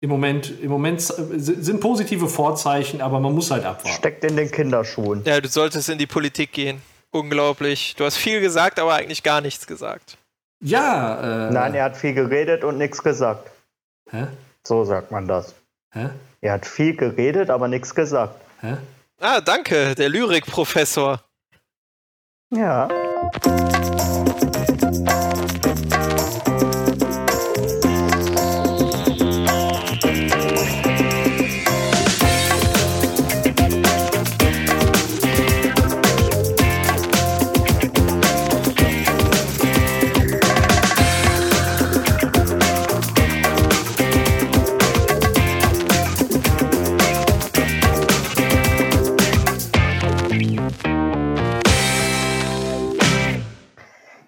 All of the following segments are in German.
Im Moment, im Moment sind positive Vorzeichen, aber man muss halt abwarten. Steckt in den Kinderschuhen. Ja, du solltest in die Politik gehen. Unglaublich. Du hast viel gesagt, aber eigentlich gar nichts gesagt. Ja. Äh, Nein, er hat viel geredet und nichts gesagt. Hä? So sagt man das. Hä? Er hat viel geredet, aber nichts gesagt. Hä? Ah, danke, der Lyrikprofessor. Ja.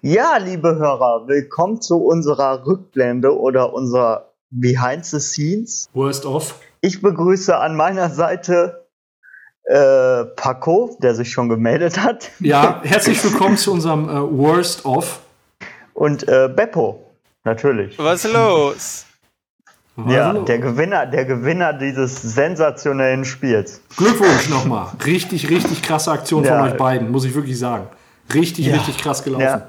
Ja, liebe Hörer, willkommen zu unserer Rückblende oder unserer Behind the Scenes. Worst of. Ich begrüße an meiner Seite äh, Paco, der sich schon gemeldet hat. Ja, herzlich willkommen zu unserem äh, Worst of. Und äh, Beppo, natürlich. Was ist los? Ja, der Gewinner, der Gewinner dieses sensationellen Spiels. Glückwunsch nochmal. Richtig, richtig krasse Aktion ja. von euch beiden, muss ich wirklich sagen. Richtig, ja. richtig krass gelaufen. Ja.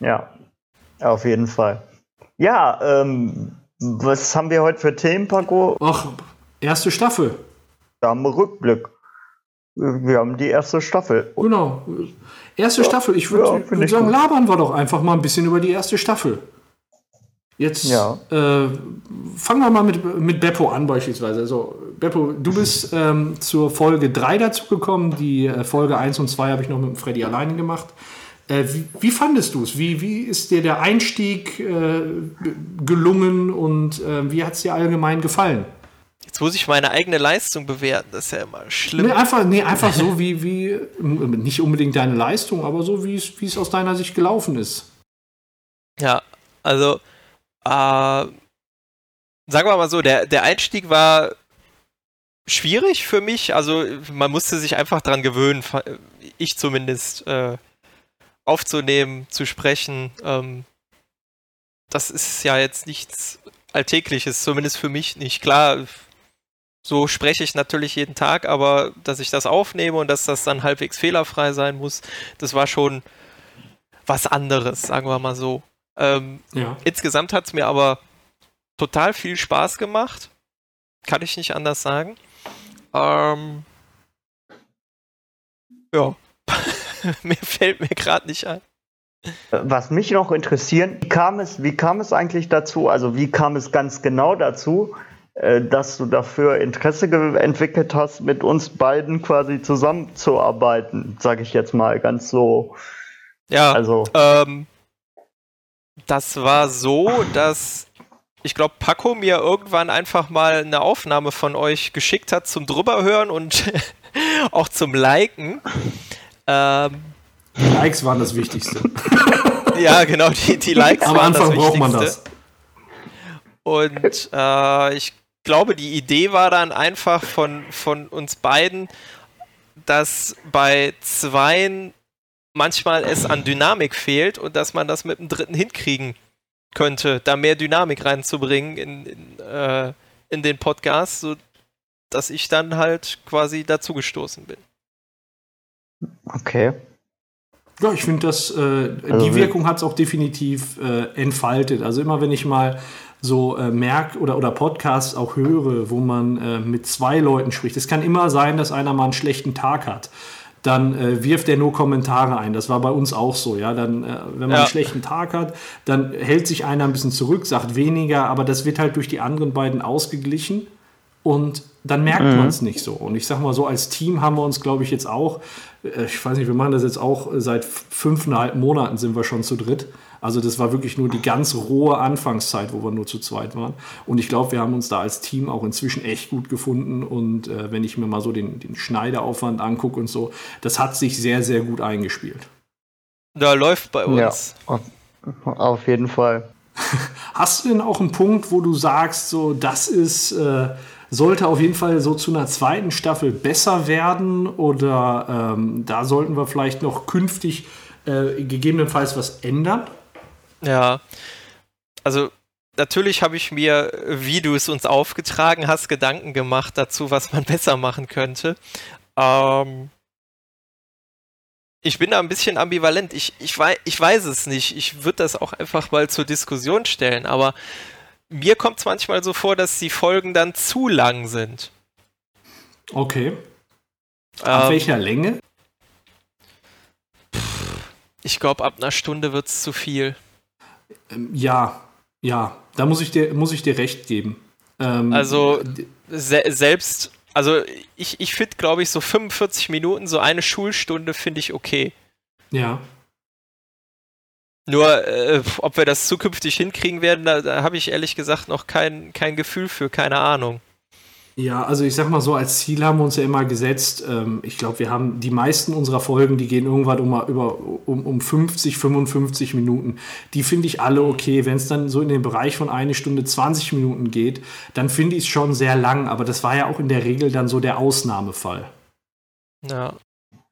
Ja, auf jeden Fall. Ja, ähm, was haben wir heute für Themen, Paco? Ach, erste Staffel. Da haben wir Rückblick. Wir haben die erste Staffel. Genau. Erste ja, Staffel. Ich würde ja, würd sagen, gut. labern wir doch einfach mal ein bisschen über die erste Staffel. Jetzt ja. äh, fangen wir mal mit, mit Beppo an beispielsweise. Also, Beppo, du bist ähm, zur Folge 3 dazugekommen. Die äh, Folge 1 und 2 habe ich noch mit Freddy alleine gemacht. Äh, wie, wie, fandest du es? Wie, wie ist dir der Einstieg äh, gelungen und äh, wie hat es dir allgemein gefallen? Jetzt muss ich meine eigene Leistung bewerten, das ist ja immer schlimm. Nee, einfach, nee, einfach so wie, wie, nicht unbedingt deine Leistung, aber so wie es, wie es aus deiner Sicht gelaufen ist. Ja, also, äh, sagen wir mal so, der, der Einstieg war schwierig für mich. Also, man musste sich einfach dran gewöhnen, ich zumindest. Äh, aufzunehmen, zu sprechen. Ähm, das ist ja jetzt nichts Alltägliches, zumindest für mich nicht. Klar, so spreche ich natürlich jeden Tag, aber dass ich das aufnehme und dass das dann halbwegs fehlerfrei sein muss, das war schon was anderes, sagen wir mal so. Ähm, ja. Insgesamt hat es mir aber total viel Spaß gemacht. Kann ich nicht anders sagen. Ähm, ja. Mehr fällt mir gerade nicht ein. Was mich noch interessiert, wie kam es, wie kam es eigentlich dazu? Also wie kam es ganz genau dazu, äh, dass du dafür Interesse entwickelt hast, mit uns beiden quasi zusammenzuarbeiten, sage ich jetzt mal ganz so. Ja, also ähm, das war so, dass ich glaube, Paco mir irgendwann einfach mal eine Aufnahme von euch geschickt hat zum drüberhören und auch zum Liken. Ähm, die Likes waren das Wichtigste. ja, genau, die, die Likes Am waren Anfang das braucht man das. Und äh, ich glaube, die Idee war dann einfach von, von uns beiden, dass bei zweien manchmal es an Dynamik fehlt und dass man das mit dem dritten hinkriegen könnte, da mehr Dynamik reinzubringen in, in, äh, in den Podcast, so dass ich dann halt quasi dazugestoßen bin. Okay. Ja, ich finde, dass äh, also die Wirkung hat es auch definitiv äh, entfaltet. Also immer wenn ich mal so äh, merke oder, oder Podcasts auch höre, wo man äh, mit zwei Leuten spricht. Es kann immer sein, dass einer mal einen schlechten Tag hat. Dann äh, wirft er nur Kommentare ein. Das war bei uns auch so, ja. Dann, äh, wenn man ja. einen schlechten Tag hat, dann hält sich einer ein bisschen zurück, sagt weniger, aber das wird halt durch die anderen beiden ausgeglichen. Und dann merkt mhm. man es nicht so. Und ich sag mal so, als Team haben wir uns, glaube ich, jetzt auch, äh, ich weiß nicht, wir machen das jetzt auch äh, seit fünfeinhalb Monaten sind wir schon zu dritt. Also das war wirklich nur die ganz rohe Anfangszeit, wo wir nur zu zweit waren. Und ich glaube, wir haben uns da als Team auch inzwischen echt gut gefunden. Und äh, wenn ich mir mal so den, den Schneideraufwand angucke und so, das hat sich sehr, sehr gut eingespielt. Da läuft bei uns. Ja, auf jeden Fall. Hast du denn auch einen Punkt, wo du sagst, so, das ist... Äh, sollte auf jeden Fall so zu einer zweiten Staffel besser werden oder ähm, da sollten wir vielleicht noch künftig äh, gegebenenfalls was ändern? Ja, also natürlich habe ich mir, wie du es uns aufgetragen hast, Gedanken gemacht dazu, was man besser machen könnte. Ähm, ich bin da ein bisschen ambivalent. Ich, ich, weiß, ich weiß es nicht. Ich würde das auch einfach mal zur Diskussion stellen, aber mir kommt es manchmal so vor, dass die Folgen dann zu lang sind. Okay. Ab ähm, welcher Länge? Ich glaube, ab einer Stunde wird es zu viel. Ähm, ja, ja, da muss ich dir, muss ich dir recht geben. Ähm, also se selbst, also ich, ich finde, glaube ich, so 45 Minuten, so eine Schulstunde finde ich okay. Ja. Nur, äh, ob wir das zukünftig hinkriegen werden, da, da habe ich ehrlich gesagt noch kein, kein Gefühl für, keine Ahnung. Ja, also ich sag mal so, als Ziel haben wir uns ja immer gesetzt, ähm, ich glaube, wir haben die meisten unserer Folgen, die gehen irgendwann um, über, um, um 50, 55 Minuten. Die finde ich alle okay. Wenn es dann so in den Bereich von eine Stunde 20 Minuten geht, dann finde ich es schon sehr lang, aber das war ja auch in der Regel dann so der Ausnahmefall. Ja.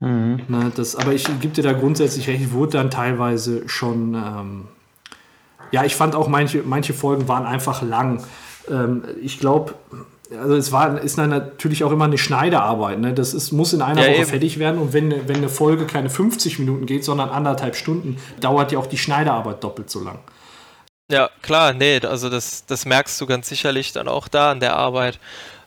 Mhm. Na, das, aber ich gebe dir da grundsätzlich recht, wurde dann teilweise schon. Ähm, ja, ich fand auch manche, manche Folgen waren einfach lang. Ähm, ich glaube, also es war, ist natürlich auch immer eine Schneiderarbeit. Ne? Das ist, muss in einer ja, Woche eben. fertig werden und wenn, wenn eine Folge keine 50 Minuten geht, sondern anderthalb Stunden, dauert ja auch die Schneiderarbeit doppelt so lang. Ja, klar, nee, also das, das merkst du ganz sicherlich dann auch da an der Arbeit.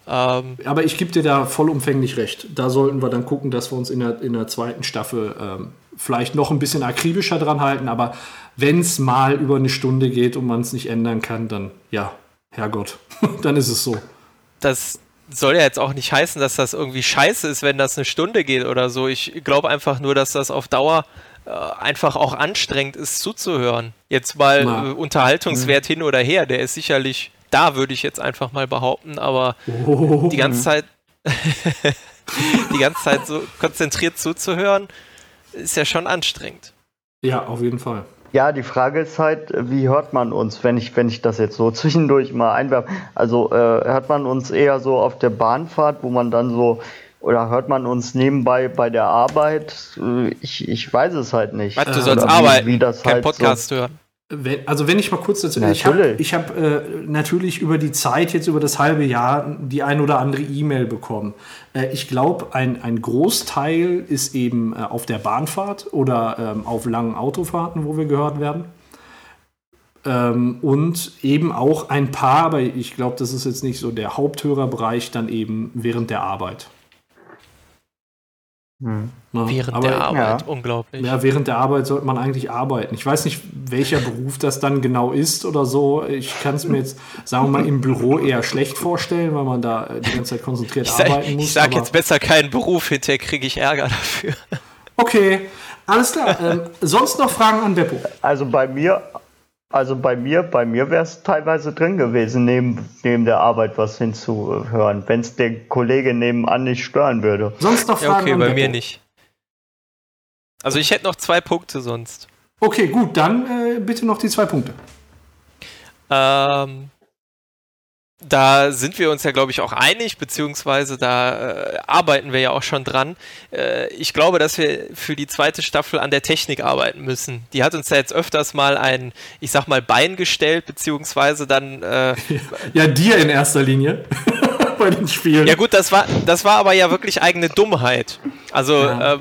Ähm, Aber ich gebe dir da vollumfänglich recht. Da sollten wir dann gucken, dass wir uns in der, in der zweiten Staffel ähm, vielleicht noch ein bisschen akribischer dran halten. Aber wenn es mal über eine Stunde geht und man es nicht ändern kann, dann ja, Herrgott, dann ist es so das soll ja jetzt auch nicht heißen, dass das irgendwie scheiße ist, wenn das eine Stunde geht oder so. Ich glaube einfach nur, dass das auf Dauer äh, einfach auch anstrengend ist zuzuhören. Jetzt mal äh, Unterhaltungswert mhm. hin oder her, der ist sicherlich da, würde ich jetzt einfach mal behaupten, aber oh. die ganze Zeit die ganze Zeit so konzentriert zuzuhören, ist ja schon anstrengend. Ja, auf jeden Fall. Ja, die Frage ist halt, wie hört man uns, wenn ich, wenn ich das jetzt so zwischendurch mal einwerfe? Also äh, hört man uns eher so auf der Bahnfahrt, wo man dann so, oder hört man uns nebenbei bei der Arbeit? Äh, ich, ich weiß es halt nicht. Was, du sollst wie, arbeiten, wie das kein halt Podcast so, hören. Wenn, also wenn ich mal kurz dazu, ich habe hab, äh, natürlich über die Zeit, jetzt über das halbe Jahr, die ein oder andere E-Mail bekommen. Äh, ich glaube, ein, ein Großteil ist eben äh, auf der Bahnfahrt oder ähm, auf langen Autofahrten, wo wir gehört werden. Ähm, und eben auch ein paar, aber ich glaube, das ist jetzt nicht so der Haupthörerbereich, dann eben während der Arbeit. Hm. Während aber, der Arbeit, ja. unglaublich. Ja, während der Arbeit sollte man eigentlich arbeiten. Ich weiß nicht, welcher Beruf das dann genau ist oder so. Ich kann es mir jetzt, sagen wir mal, im Büro eher schlecht vorstellen, weil man da die ganze Zeit konzentriert ich arbeiten sag, muss. Ich sage jetzt besser keinen Beruf, hinterher kriege ich Ärger dafür. Okay, alles klar. Ähm, sonst noch Fragen an Beppo? Also bei mir also bei mir, bei mir wäre es teilweise drin gewesen, neben, neben der Arbeit was hinzuhören, wenn es der Kollege nebenan nicht stören würde. Sonst noch Fragen? Ja, okay, bei mir nicht. Also ich hätte noch zwei Punkte sonst. Okay, gut, dann äh, bitte noch die zwei Punkte. Ähm, da sind wir uns ja, glaube ich, auch einig, beziehungsweise da äh, arbeiten wir ja auch schon dran. Äh, ich glaube, dass wir für die zweite Staffel an der Technik arbeiten müssen. Die hat uns ja jetzt öfters mal ein, ich sag mal, Bein gestellt, beziehungsweise dann. Äh, ja, dir in erster Linie. bei den Spielen. Ja, gut, das war, das war aber ja wirklich eigene Dummheit. Also. Ja. Äh,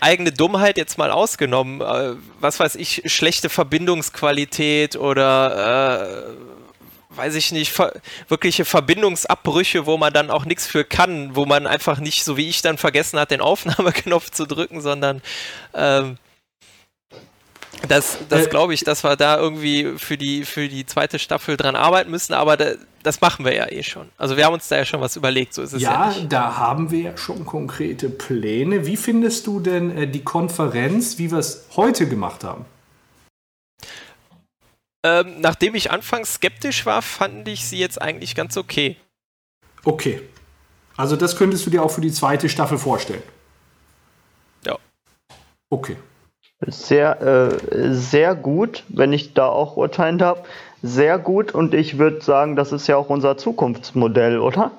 eigene Dummheit jetzt mal ausgenommen, äh, was weiß ich, schlechte Verbindungsqualität oder äh, weiß ich nicht, ver wirkliche Verbindungsabbrüche, wo man dann auch nichts für kann, wo man einfach nicht, so wie ich dann vergessen hat, den Aufnahmeknopf zu drücken, sondern ähm, das, das äh, glaube ich, dass wir da irgendwie für die, für die zweite Staffel dran arbeiten müssen, aber da, das machen wir ja eh schon. Also wir haben uns da ja schon was überlegt, so ist es ja. Ja, da haben wir ja schon konkrete Pläne. Wie findest du denn äh, die Konferenz, wie wir es heute gemacht haben? Ähm, nachdem ich anfangs skeptisch war, fand ich sie jetzt eigentlich ganz okay. Okay. Also das könntest du dir auch für die zweite Staffel vorstellen. Ja. Okay. Sehr, äh, sehr gut, wenn ich da auch urteilen darf. Sehr gut und ich würde sagen, das ist ja auch unser Zukunftsmodell, oder?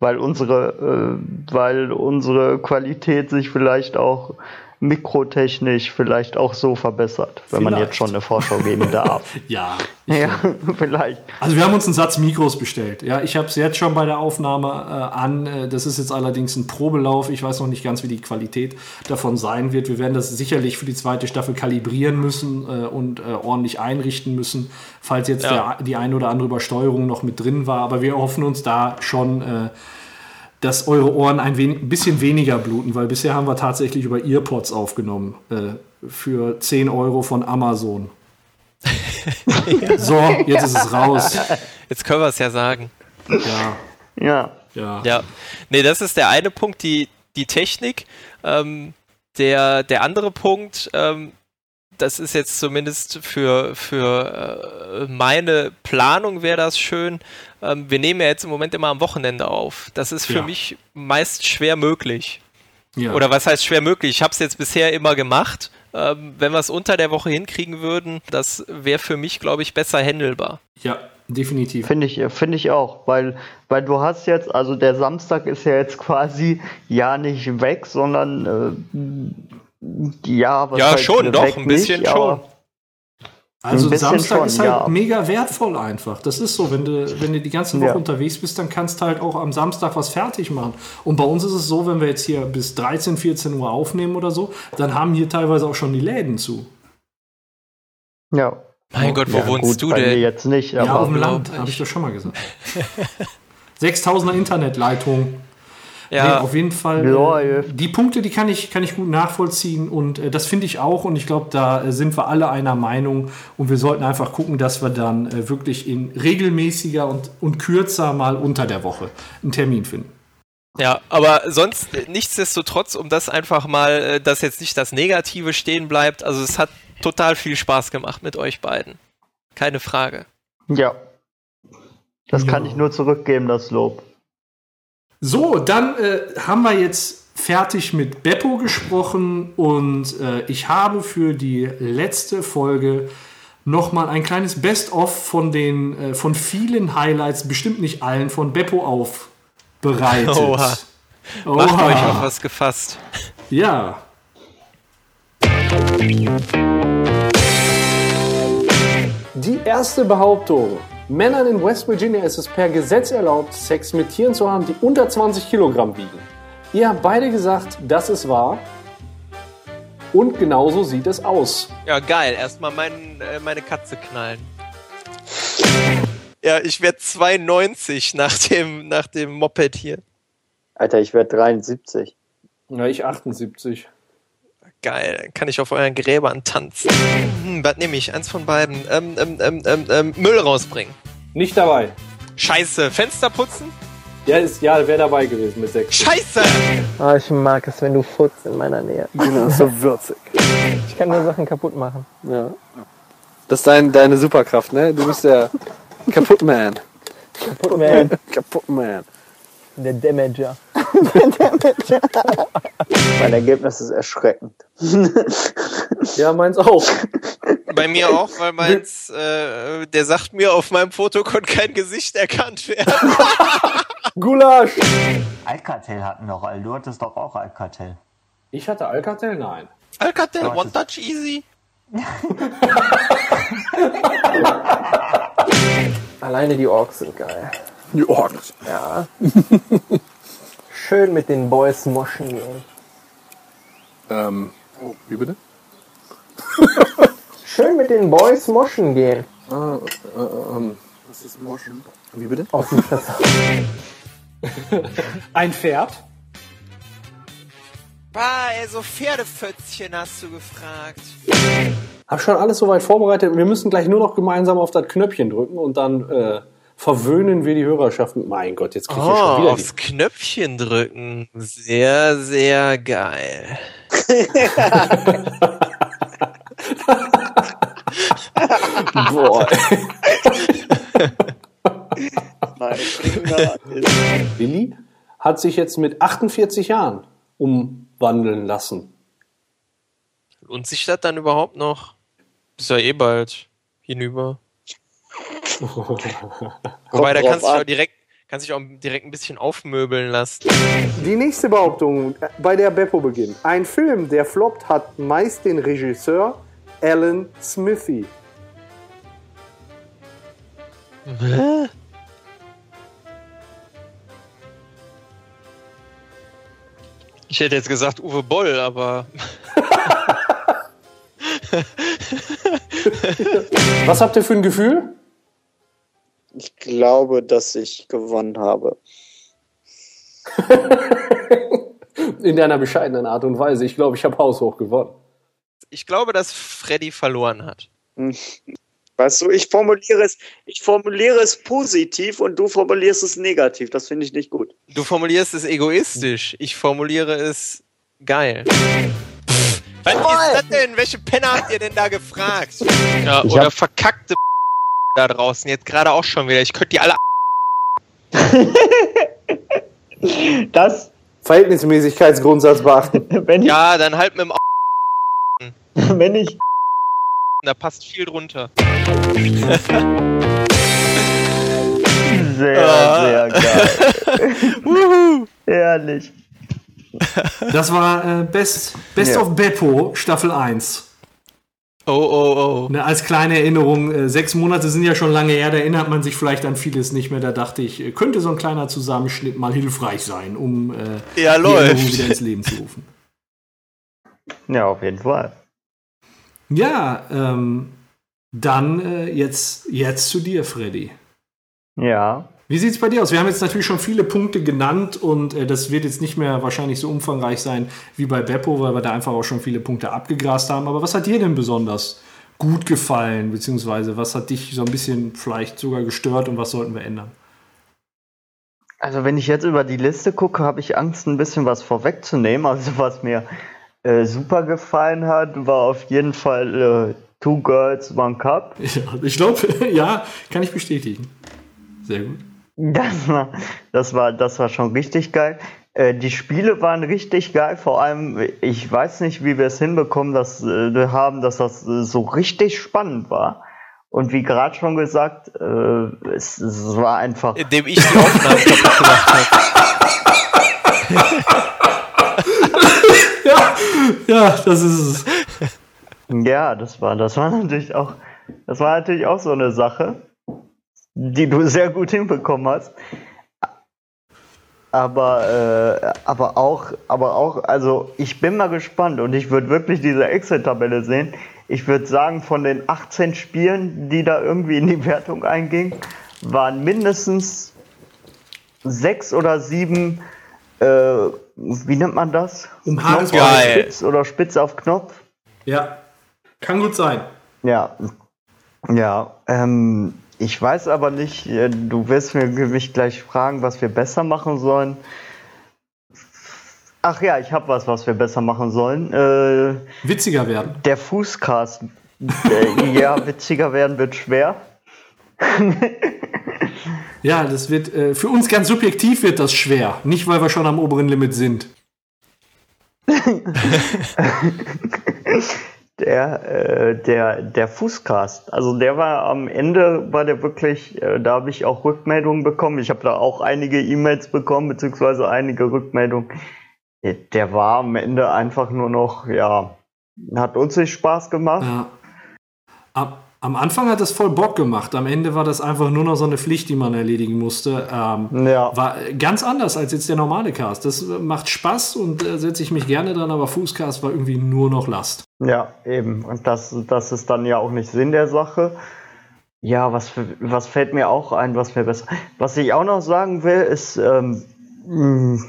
Weil unsere, äh, weil unsere Qualität sich vielleicht auch mikrotechnisch vielleicht auch so verbessert, wenn vielleicht. man jetzt schon eine Vorschau geben darf. ja. Ja, vielleicht. Also wir haben uns einen Satz Mikros bestellt. Ja, ich habe es jetzt schon bei der Aufnahme äh, an. Äh, das ist jetzt allerdings ein Probelauf. Ich weiß noch nicht ganz, wie die Qualität davon sein wird. Wir werden das sicherlich für die zweite Staffel kalibrieren müssen äh, und äh, ordentlich einrichten müssen, falls jetzt ja. der, die eine oder andere Übersteuerung noch mit drin war. Aber wir hoffen uns da schon äh, dass eure Ohren ein wenig, bisschen weniger bluten, weil bisher haben wir tatsächlich über Earpods aufgenommen äh, für 10 Euro von Amazon. so, jetzt ist es raus. Jetzt können wir es ja sagen. Ja. Ja. Ja. ja. Nee, das ist der eine Punkt, die, die Technik. Ähm, der, der andere Punkt, ähm, das ist jetzt zumindest für, für äh, meine Planung wäre das schön. Ähm, wir nehmen ja jetzt im Moment immer am Wochenende auf. Das ist für ja. mich meist schwer möglich. Ja. Oder was heißt schwer möglich? Ich habe es jetzt bisher immer gemacht. Ähm, wenn wir es unter der Woche hinkriegen würden, das wäre für mich, glaube ich, besser handelbar. Ja, definitiv. Finde ich, find ich auch, weil, weil du hast jetzt, also der Samstag ist ja jetzt quasi ja nicht weg, sondern äh, ja, was Ja, schon, doch, ein bisschen nicht, schon. Also Samstag schon, ist halt ja. mega wertvoll einfach. Das ist so, wenn du, wenn du die ganze Woche ja. unterwegs bist, dann kannst du halt auch am Samstag was fertig machen. Und bei uns ist es so, wenn wir jetzt hier bis 13, 14 Uhr aufnehmen oder so, dann haben hier teilweise auch schon die Läden zu. Ja. Mein Gott, wo ja, wohnst gut, du denn? Jetzt nicht, ja, auf dem Land, habe ich doch schon mal gesagt. 6000er Internetleitung. Ja. Nee, auf jeden Fall. Äh, die Punkte, die kann ich, kann ich gut nachvollziehen und äh, das finde ich auch und ich glaube, da äh, sind wir alle einer Meinung und wir sollten einfach gucken, dass wir dann äh, wirklich in regelmäßiger und, und kürzer mal unter der Woche einen Termin finden. Ja, aber sonst äh, nichtsdestotrotz, um das einfach mal, äh, dass jetzt nicht das Negative stehen bleibt, also es hat total viel Spaß gemacht mit euch beiden. Keine Frage. Ja. Das ja. kann ich nur zurückgeben, das Lob. So, dann äh, haben wir jetzt fertig mit Beppo gesprochen und äh, ich habe für die letzte Folge nochmal ein kleines Best-of von den äh, von vielen Highlights, bestimmt nicht allen, von Beppo aufbereitet. Oha. Oha. Macht euch auf was gefasst. Ja. Die erste Behauptung. Männern in West Virginia ist es per Gesetz erlaubt, Sex mit Tieren zu haben, die unter 20 Kilogramm wiegen. Ihr habt beide gesagt, das ist wahr. Und genauso sieht es aus. Ja, geil. Erstmal mein, äh, meine Katze knallen. Ja, ich werde 92 nach dem, nach dem Moped hier. Alter, ich werde 73. Ja, ich 78. Geil, kann ich auf euren Gräbern tanzen. Hm, was nehme ich? Eins von beiden. Ähm, ähm, ähm, ähm, ähm Müll rausbringen. Nicht dabei. Scheiße, Fenster putzen? Ja, ist, ja wäre dabei gewesen mit sechs. Scheiße! Oh, ich mag es, wenn du futzt in meiner Nähe. Genau, so würzig. Ich kann nur Sachen kaputt machen. Ja. Das ist dein, deine Superkraft, ne? Du bist der Kaputtman. Kaputtman. Kaputtman. Der Damager. Der Damager. mein Ergebnis ist erschreckend. ja, meins auch. Bei mir auch, weil meins, äh, der sagt mir, auf meinem Foto konnte kein Gesicht erkannt werden. Gulasch! Alcatel hatten doch all. Du hattest doch auch Alcatel. Ich hatte Alcatel? Nein. Alcatel, One Touch Easy. Alleine die Orks sind geil. Die Orks? Ja. Schön mit den Boys moschen gehen. Ähm, oh, wie bitte? Schön mit den Boys moschen gehen. Ah, äh, äh, ähm, was ist moschen? Wie bitte? Aus dem Fässer. Ein Pferd? Ah, ey, so Pferdefötzchen hast du gefragt. Hab schon alles soweit vorbereitet. Wir müssen gleich nur noch gemeinsam auf das Knöpfchen drücken und dann äh, verwöhnen wir die Hörerschaft. Mein Gott, jetzt krieg ich oh, schon wieder aufs die... Knöpfchen drücken. Sehr, sehr geil. Boah. Lilly hat sich jetzt mit 48 Jahren umwandeln lassen. Lohnt sich das dann überhaupt noch? Ist ja eh bald hinüber. Wobei, da kannst du ja direkt, kann sich auch direkt ein bisschen aufmöbeln lassen. Die nächste Behauptung, bei der Beppo beginnt. Ein Film, der floppt, hat meist den Regisseur Alan Smithy. Hä? Ich hätte jetzt gesagt Uwe Boll, aber. Was habt ihr für ein Gefühl? Ich glaube, dass ich gewonnen habe. In deiner bescheidenen Art und Weise. Ich glaube, ich habe haushoch gewonnen. Ich glaube, dass Freddy verloren hat. Hm. Weißt du, ich formuliere es, ich formuliere es positiv und du formulierst es negativ. Das finde ich nicht gut. Du formulierst es egoistisch. Ich formuliere es geil. Was ist das denn? Welche Penner habt ihr denn da gefragt? Ja, oder verkackte da draußen. Jetzt gerade auch schon wieder. Ich könnte die alle. Das, Verhältnismäßigkeitsgrundsatz beachten. wenn ich, Ja, dann halt mit dem. wenn ich, Da passt viel drunter. sehr, Ah. sehr geil. Ehrlich. Das war äh, Best, Best Ja. of Beppo, Staffel 1. Oh, oh, oh. Ne, als kleine Erinnerung, äh, sechs Monate sind ja schon lange her, da erinnert man sich vielleicht an vieles nicht mehr. Da dachte ich, äh, könnte so ein kleiner Zusammenschnitt mal hilfreich sein, um äh, Ja, die Erinnerung wieder ins Leben zu rufen. Ja, auf jeden Fall. Ja, ähm, dann äh, jetzt, jetzt zu dir, Freddy. Ja. Wie sieht es bei dir aus? Wir haben jetzt natürlich schon viele Punkte genannt und äh, das wird jetzt nicht mehr wahrscheinlich so umfangreich sein wie bei Beppo, weil wir da einfach auch schon viele Punkte abgegrast haben. Aber was hat dir denn besonders gut gefallen, beziehungsweise was hat dich so ein bisschen vielleicht sogar gestört und was sollten wir ändern? Also wenn ich jetzt über die Liste gucke, habe ich Angst, ein bisschen was vorwegzunehmen. Also was mir äh, super gefallen hat, war auf jeden Fall äh, Two Girls, One Cup. Ja, ich glaube, ja, kann ich bestätigen. Sehr gut. Das war, das war, das war schon richtig geil. Äh, die Spiele waren richtig geil. Vor allem, ich weiß nicht, wie wir es hinbekommen, dass äh, wir haben, dass das äh, so richtig spannend war. Und wie gerade schon gesagt, äh, es, es war einfach. Indem ich die Aufnahmen kaputt gemacht habe. Ja, ja, das ist es. Ja, das war, das war natürlich auch, das war natürlich auch so eine Sache, die du sehr gut hinbekommen hast. Aber, äh, aber auch, aber auch, also ich bin mal gespannt und ich würde wirklich diese Excel-Tabelle sehen. Ich würde sagen, von den 18 Spielen, die da irgendwie in die Wertung eingingen, waren mindestens sechs oder sieben, äh, wie nennt man das? Um Knopf auf. Spitz oder Spitz auf Knopf. Ja, kann gut sein. Ja, ja. Ähm, ich weiß aber nicht, äh, du wirst mir mich gleich fragen, was wir besser machen sollen. Ach ja, ich habe was, was wir besser machen sollen. Äh, Witziger werden. der Fußcast. äh, ja, witziger werden wird schwer. Ja, das wird äh, für uns ganz subjektiv wird das schwer. Nicht, weil wir schon am oberen Limit sind. Der, äh, der, der Fußcast, also der war am Ende, war der wirklich, äh, da habe ich auch Rückmeldungen bekommen. Ich habe da auch einige E-Mails bekommen, beziehungsweise einige Rückmeldungen. Der, war am Ende einfach nur noch, ja, hat uns nicht Spaß gemacht. Ja. Am, am Anfang hat es voll Bock gemacht. Am Ende war das einfach nur noch so eine Pflicht, die man erledigen musste. Ähm, Ja. War ganz anders als jetzt der normale Cast. Das macht Spaß und äh, setze ich mich gerne dran, aber Fußcast war irgendwie nur noch Last. Ja, eben. Und das, das ist dann ja auch nicht Sinn der Sache. Ja, was, was fällt mir auch ein, was mir besser. Was ich auch noch sagen will, ist, ähm, mh,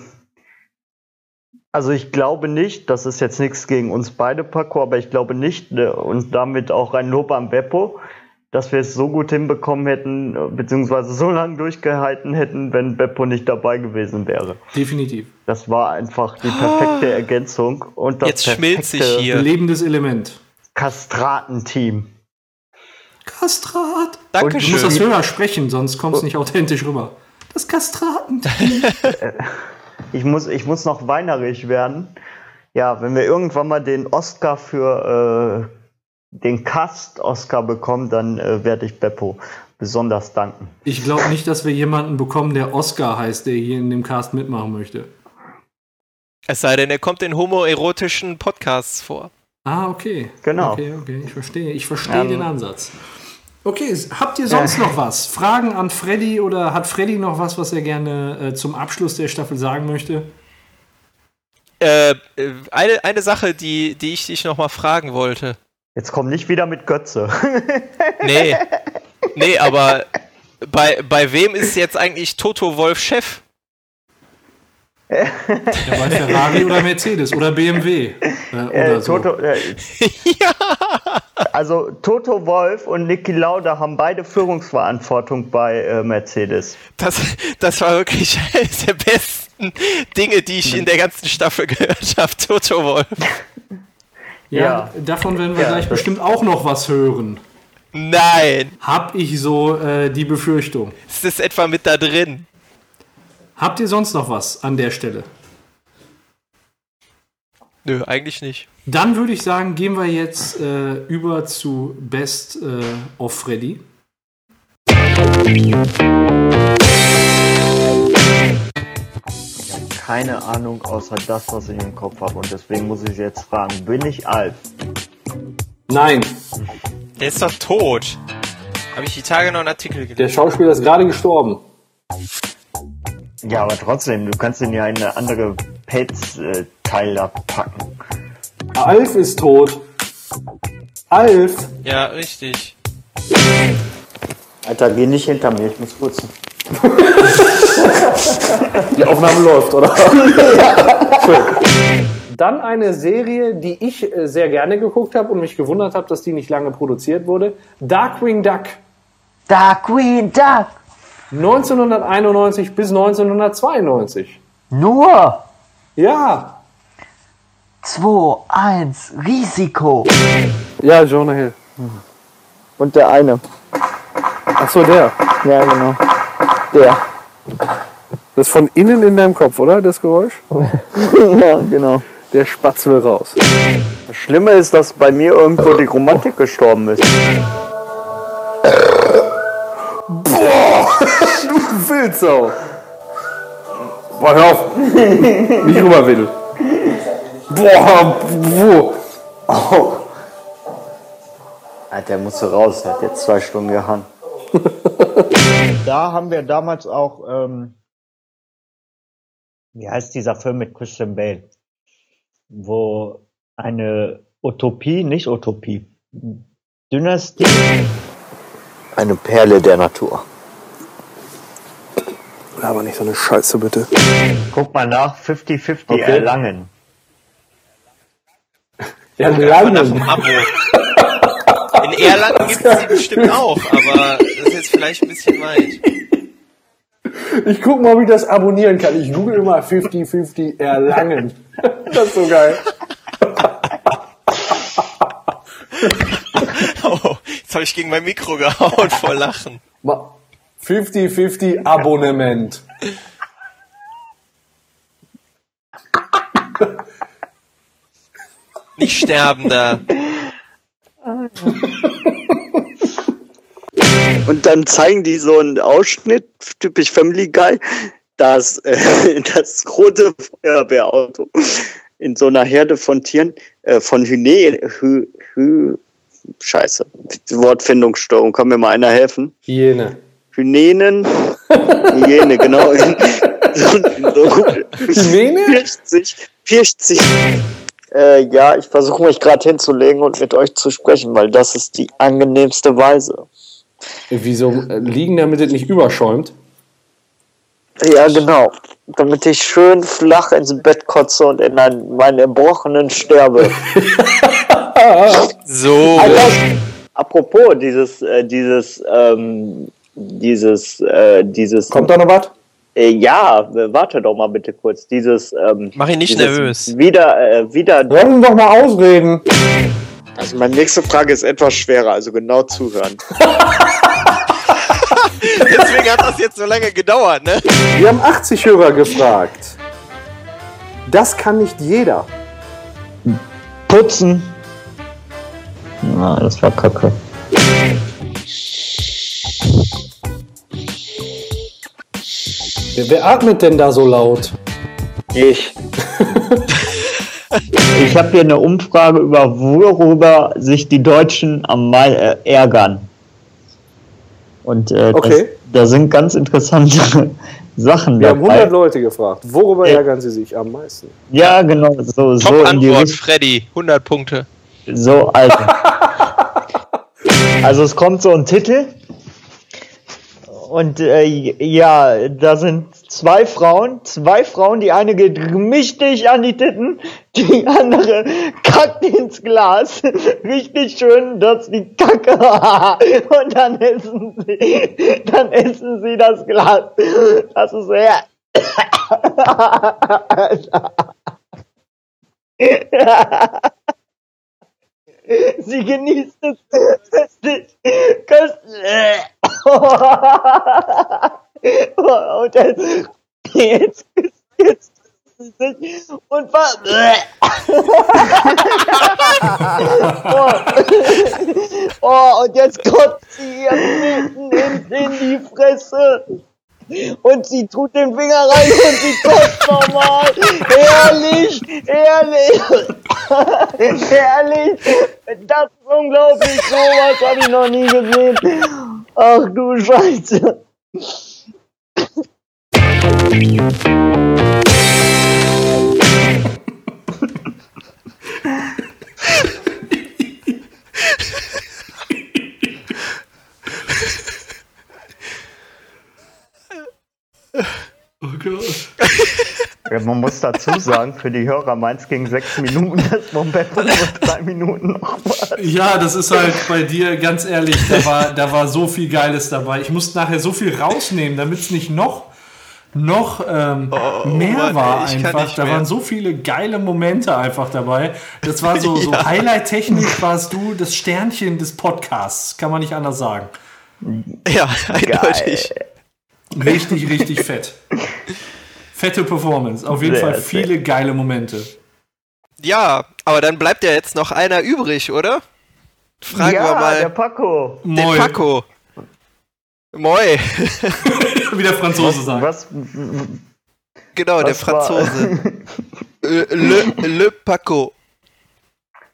also ich glaube nicht, das ist jetzt nichts gegen uns beide, Paco, aber ich glaube nicht, äh, und damit auch ein Lob am Beppo, dass wir es so gut hinbekommen hätten, äh, beziehungsweise so lange durchgehalten hätten, wenn Beppo nicht dabei gewesen wäre. Definitiv. Das war einfach die perfekte Ergänzung und das Jetzt schmilzt sich perfekte hier. Belebendes Element. Kastratenteam. Kastrat. Du Dankeschön. musst das höher sprechen, sonst kommst du nicht authentisch rüber. Das Kastraten. Ich muss, ich muss noch weinerig werden. Ja, wenn wir irgendwann mal den Oscar für äh, den Cast-Oscar bekommen, dann äh, werde ich Beppo. besonders danken. Ich glaube nicht, dass wir jemanden bekommen, der Oscar heißt, der hier in dem Cast mitmachen möchte. Es sei denn, er kommt in homoerotischen Podcasts vor. Ah, okay. Genau. Okay, okay, ich verstehe. Ich verstehe den Ansatz. Okay, habt ihr sonst noch was? Fragen an Freddy oder hat Freddy noch was, was er gerne äh, zum Abschluss der Staffel sagen möchte? Äh, äh, eine, eine Sache, die, die ich dich nochmal fragen wollte. Jetzt komm nicht wieder mit Götze. Nee. Nee, aber bei, bei wem ist jetzt eigentlich Toto Wolf Chef? Ja, bei Ferrari oder Mercedes oder BMW. Äh, oder Äh, so. Toto, äh, ja. Also Toto Wolf und Niki Lauda haben beide Führungsverantwortung bei äh, Mercedes. Das, das war wirklich eines der besten Dinge, die ich in der ganzen Staffel gehört habe. Toto Wolf. Ja, Ja. davon werden wir Ja, gleich bestimmt auch noch was hören. Nein. Hab ich so äh, die Befürchtung. Ist das etwa mit da drin? Habt ihr sonst noch was an der Stelle? Nö, eigentlich nicht. Dann würde ich sagen, gehen wir jetzt äh, über zu Best äh, of Freddy. Keine Ahnung außer das, was ich im Kopf habe. Und deswegen muss ich jetzt fragen, bin ich Alf? Nein, Der ist doch tot. Habe ich die Tage noch einen Artikel gelesen. der Schauspieler ist gerade gestorben. Ja, aber trotzdem, du kannst ihn ja in eine andere Pelzteil da packen. Alf ist tot. Alf. Ja, richtig. Alter, geh nicht hinter mir, ich muss putzen. Die Aufnahme läuft, oder? Schön. Dann eine Serie, die ich äh, sehr gerne geguckt habe und mich gewundert habe, dass die nicht lange produziert wurde. Darkwing Duck. Darkwing Duck! 1991 bis 1992. Nur Ja. 2, 1, Risiko! Ja, Jonah Hill. Und der eine. Ach so, der. Ja, genau. Der. Das ist von innen in deinem Kopf, oder? Das Geräusch? ja, genau. Der Spatz will raus. Das Schlimme ist, dass bei mir irgendwo die Romantik gestorben ist. Wildsau. Boah, hör auf. Nicht rüber, Will. Boah, wo? Oh. Alter, der musste raus, der hat jetzt zwei Stunden gehangen. da haben wir damals auch, ähm, wie heißt dieser Film mit Christian Bale? Wo eine Utopie, nicht Utopie, Dynastie, Eine Perle der Natur. Aber nicht so eine Scheiße, bitte. guck mal nach, 50-50 Okay. Erlangen. Ja, dem Abo. In Erlangen gibt es die bestimmt auch, aber das ist jetzt vielleicht ein bisschen weit. Ich guck mal, wie ich das abonnieren kann. Ich google mal 50-50 Erlangen. Das ist so geil. Oh, jetzt habe ich gegen mein Mikro gehauen vor Lachen. Ma- 50-50 Abonnement. Nicht Sterbender. Und dann zeigen die so einen Ausschnitt, typisch Family Guy, dass äh, das rote Feuerwehrauto in so einer Herde von Tieren, äh, von Hyäne, Hü, Hü, Scheiße, Wortfindungsstörung, kann mir mal einer helfen? Hyäne. Hyänen, Hyäne, genau. So, so, Hyäne? 40, 40. Äh, ja, ich versuche mich gerade hinzulegen und mit euch zu sprechen, weil das ist die angenehmste Weise. Wieso äh, liegen, damit es nicht überschäumt? Ja, genau. Damit ich schön flach ins Bett kotze und in ein, meinen Erbrochenen sterbe. So. Apropos dieses, äh, dieses, ähm, dieses, äh, dieses. Kommt da noch was? Äh, ja, warte doch mal bitte kurz. Dieses. Ähm, Mach ihn nicht nervös. Wieder, äh, wieder. Lass uns doch mal ausreden. Also meine nächste Frage ist etwas schwerer, also genau zuhören. Deswegen hat das jetzt so lange gedauert, ne? Wir haben 80 Hörer gefragt. Das kann nicht jeder. Putzen. Na, das war kacke. Wer atmet denn da so laut? Ich. ich habe hier eine Umfrage über, worüber sich die Deutschen am Mai äh, ärgern. Und äh, Okay. das, da sind ganz interessante Sachen Wir haben dabei. 100 Leute gefragt. Worüber Ja. ärgern sie sich am meisten? Ja, genau, so, so in die Top-Antwort, Richtung. Freddy. 100 Punkte. So, also. also es kommt so ein Titel. Und äh, ja, da sind zwei Frauen, zwei Frauen, die eine geht richtig an die Titten, die andere kackt ins Glas. Richtig schön, dass die Kacke. Und dann essen sie, dann essen sie das Glas. Das ist sehr. Sie genießt es köstlich. köstlich. Und jetzt, jetzt, jetzt und war. oh. oh, und jetzt kommt sie ihr mitten in, in die Fresse. Und sie tut den Finger rein und sie kotzt nochmal. Herrlich, herrlich. herrlich. Das ist unglaublich. So was habe ich noch nie gesehen. Ach du Scheiße. Oh Gott. Ja, man muss dazu sagen, für die Hörer, meins ging sechs Minuten, das Momentum nur drei Minuten noch was. Ja, das ist halt bei dir, ganz ehrlich, da war, da war so viel Geiles dabei. Ich musste nachher so viel rausnehmen, damit es nicht noch, noch ähm, mehr Mann, war ey, einfach. Da mehr. waren so viele geile Momente einfach dabei. Das war so, so Ja. Highlight-technisch warst du das Sternchen des Podcasts, kann man nicht anders sagen. Ja, eindeutig. Richtig, richtig fett. Fette Performance. Auf jeden Sehr, Fall sehr. viele geile Momente. Ja, aber dann bleibt ja jetzt noch einer übrig, oder? Fragen ja, wir mal der Paco. den Moi. Paco. Moi, Wie der Franzose sagt. Was, genau, der was war- Franzose. Äh, Le, Le Paco.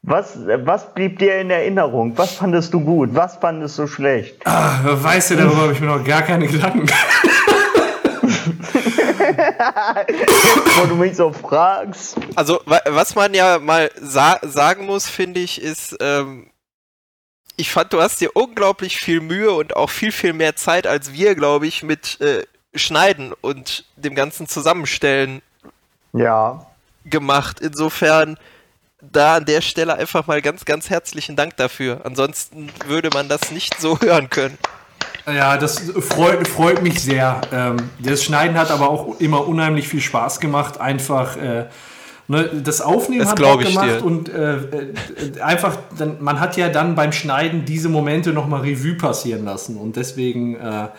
Was, was blieb dir in Erinnerung? Was fandest du gut? Was fandest du schlecht? Ah, weißt du, darüber habe ich mir noch gar keine Gedanken. Wo du mich so fragst. Also, wa was man ja mal sa sagen muss, finde ich, ist, ähm, ich fand, du hast dir unglaublich viel Mühe und auch viel, viel mehr Zeit als wir, glaube ich, mit äh, Schneiden und dem ganzen Zusammenstellen Ja. gemacht. Insofern da an der Stelle einfach mal ganz, ganz herzlichen Dank dafür. Ansonsten würde man das nicht so hören können. Ja, das freut, freut mich sehr. Ähm, das Schneiden hat aber auch immer unheimlich viel Spaß gemacht. Einfach äh, ne, das Aufnehmen Das hat Bock gemacht und äh, äh, einfach, dann, man hat ja dann beim Schneiden diese Momente nochmal Revue passieren lassen und deswegen äh,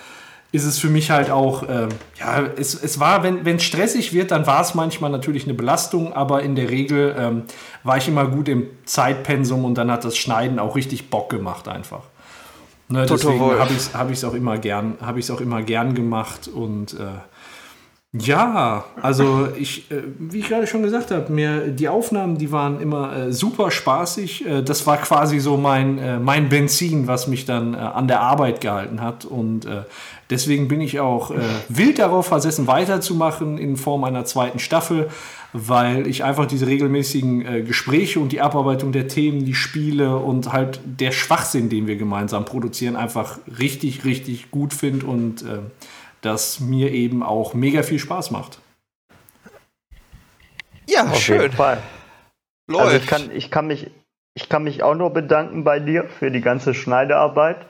ist es für mich halt auch, äh, ja, es, es war, wenn es stressig wird, dann war es manchmal natürlich eine Belastung, aber in der Regel ähm, war ich immer gut im Zeitpensum und dann hat das Schneiden auch richtig Bock gemacht einfach. Ne, deswegen habe ich es hab ich's auch immer gern, habe ich auch immer gern gemacht und äh, ja, also ich, äh, wie ich gerade schon gesagt habe, mir die Aufnahmen, die waren immer äh, super spaßig. Äh, das war quasi so mein, äh, mein Benzin, was mich dann äh, an der Arbeit gehalten hat. Und deswegen bin ich auch wild darauf versessen, weiterzumachen in Form einer zweiten Staffel, weil ich einfach diese regelmäßigen Gespräche und die Abarbeitung der Themen, die Spiele und halt der Schwachsinn, den wir gemeinsam produzieren, einfach richtig, richtig gut finde und das mir eben auch mega viel Spaß macht. Ja, Auf schön. jeden Fall. Läuft. Also ich kann, ich kann mich, ich kann mich auch nur bedanken bei dir für die ganze Schneidearbeit.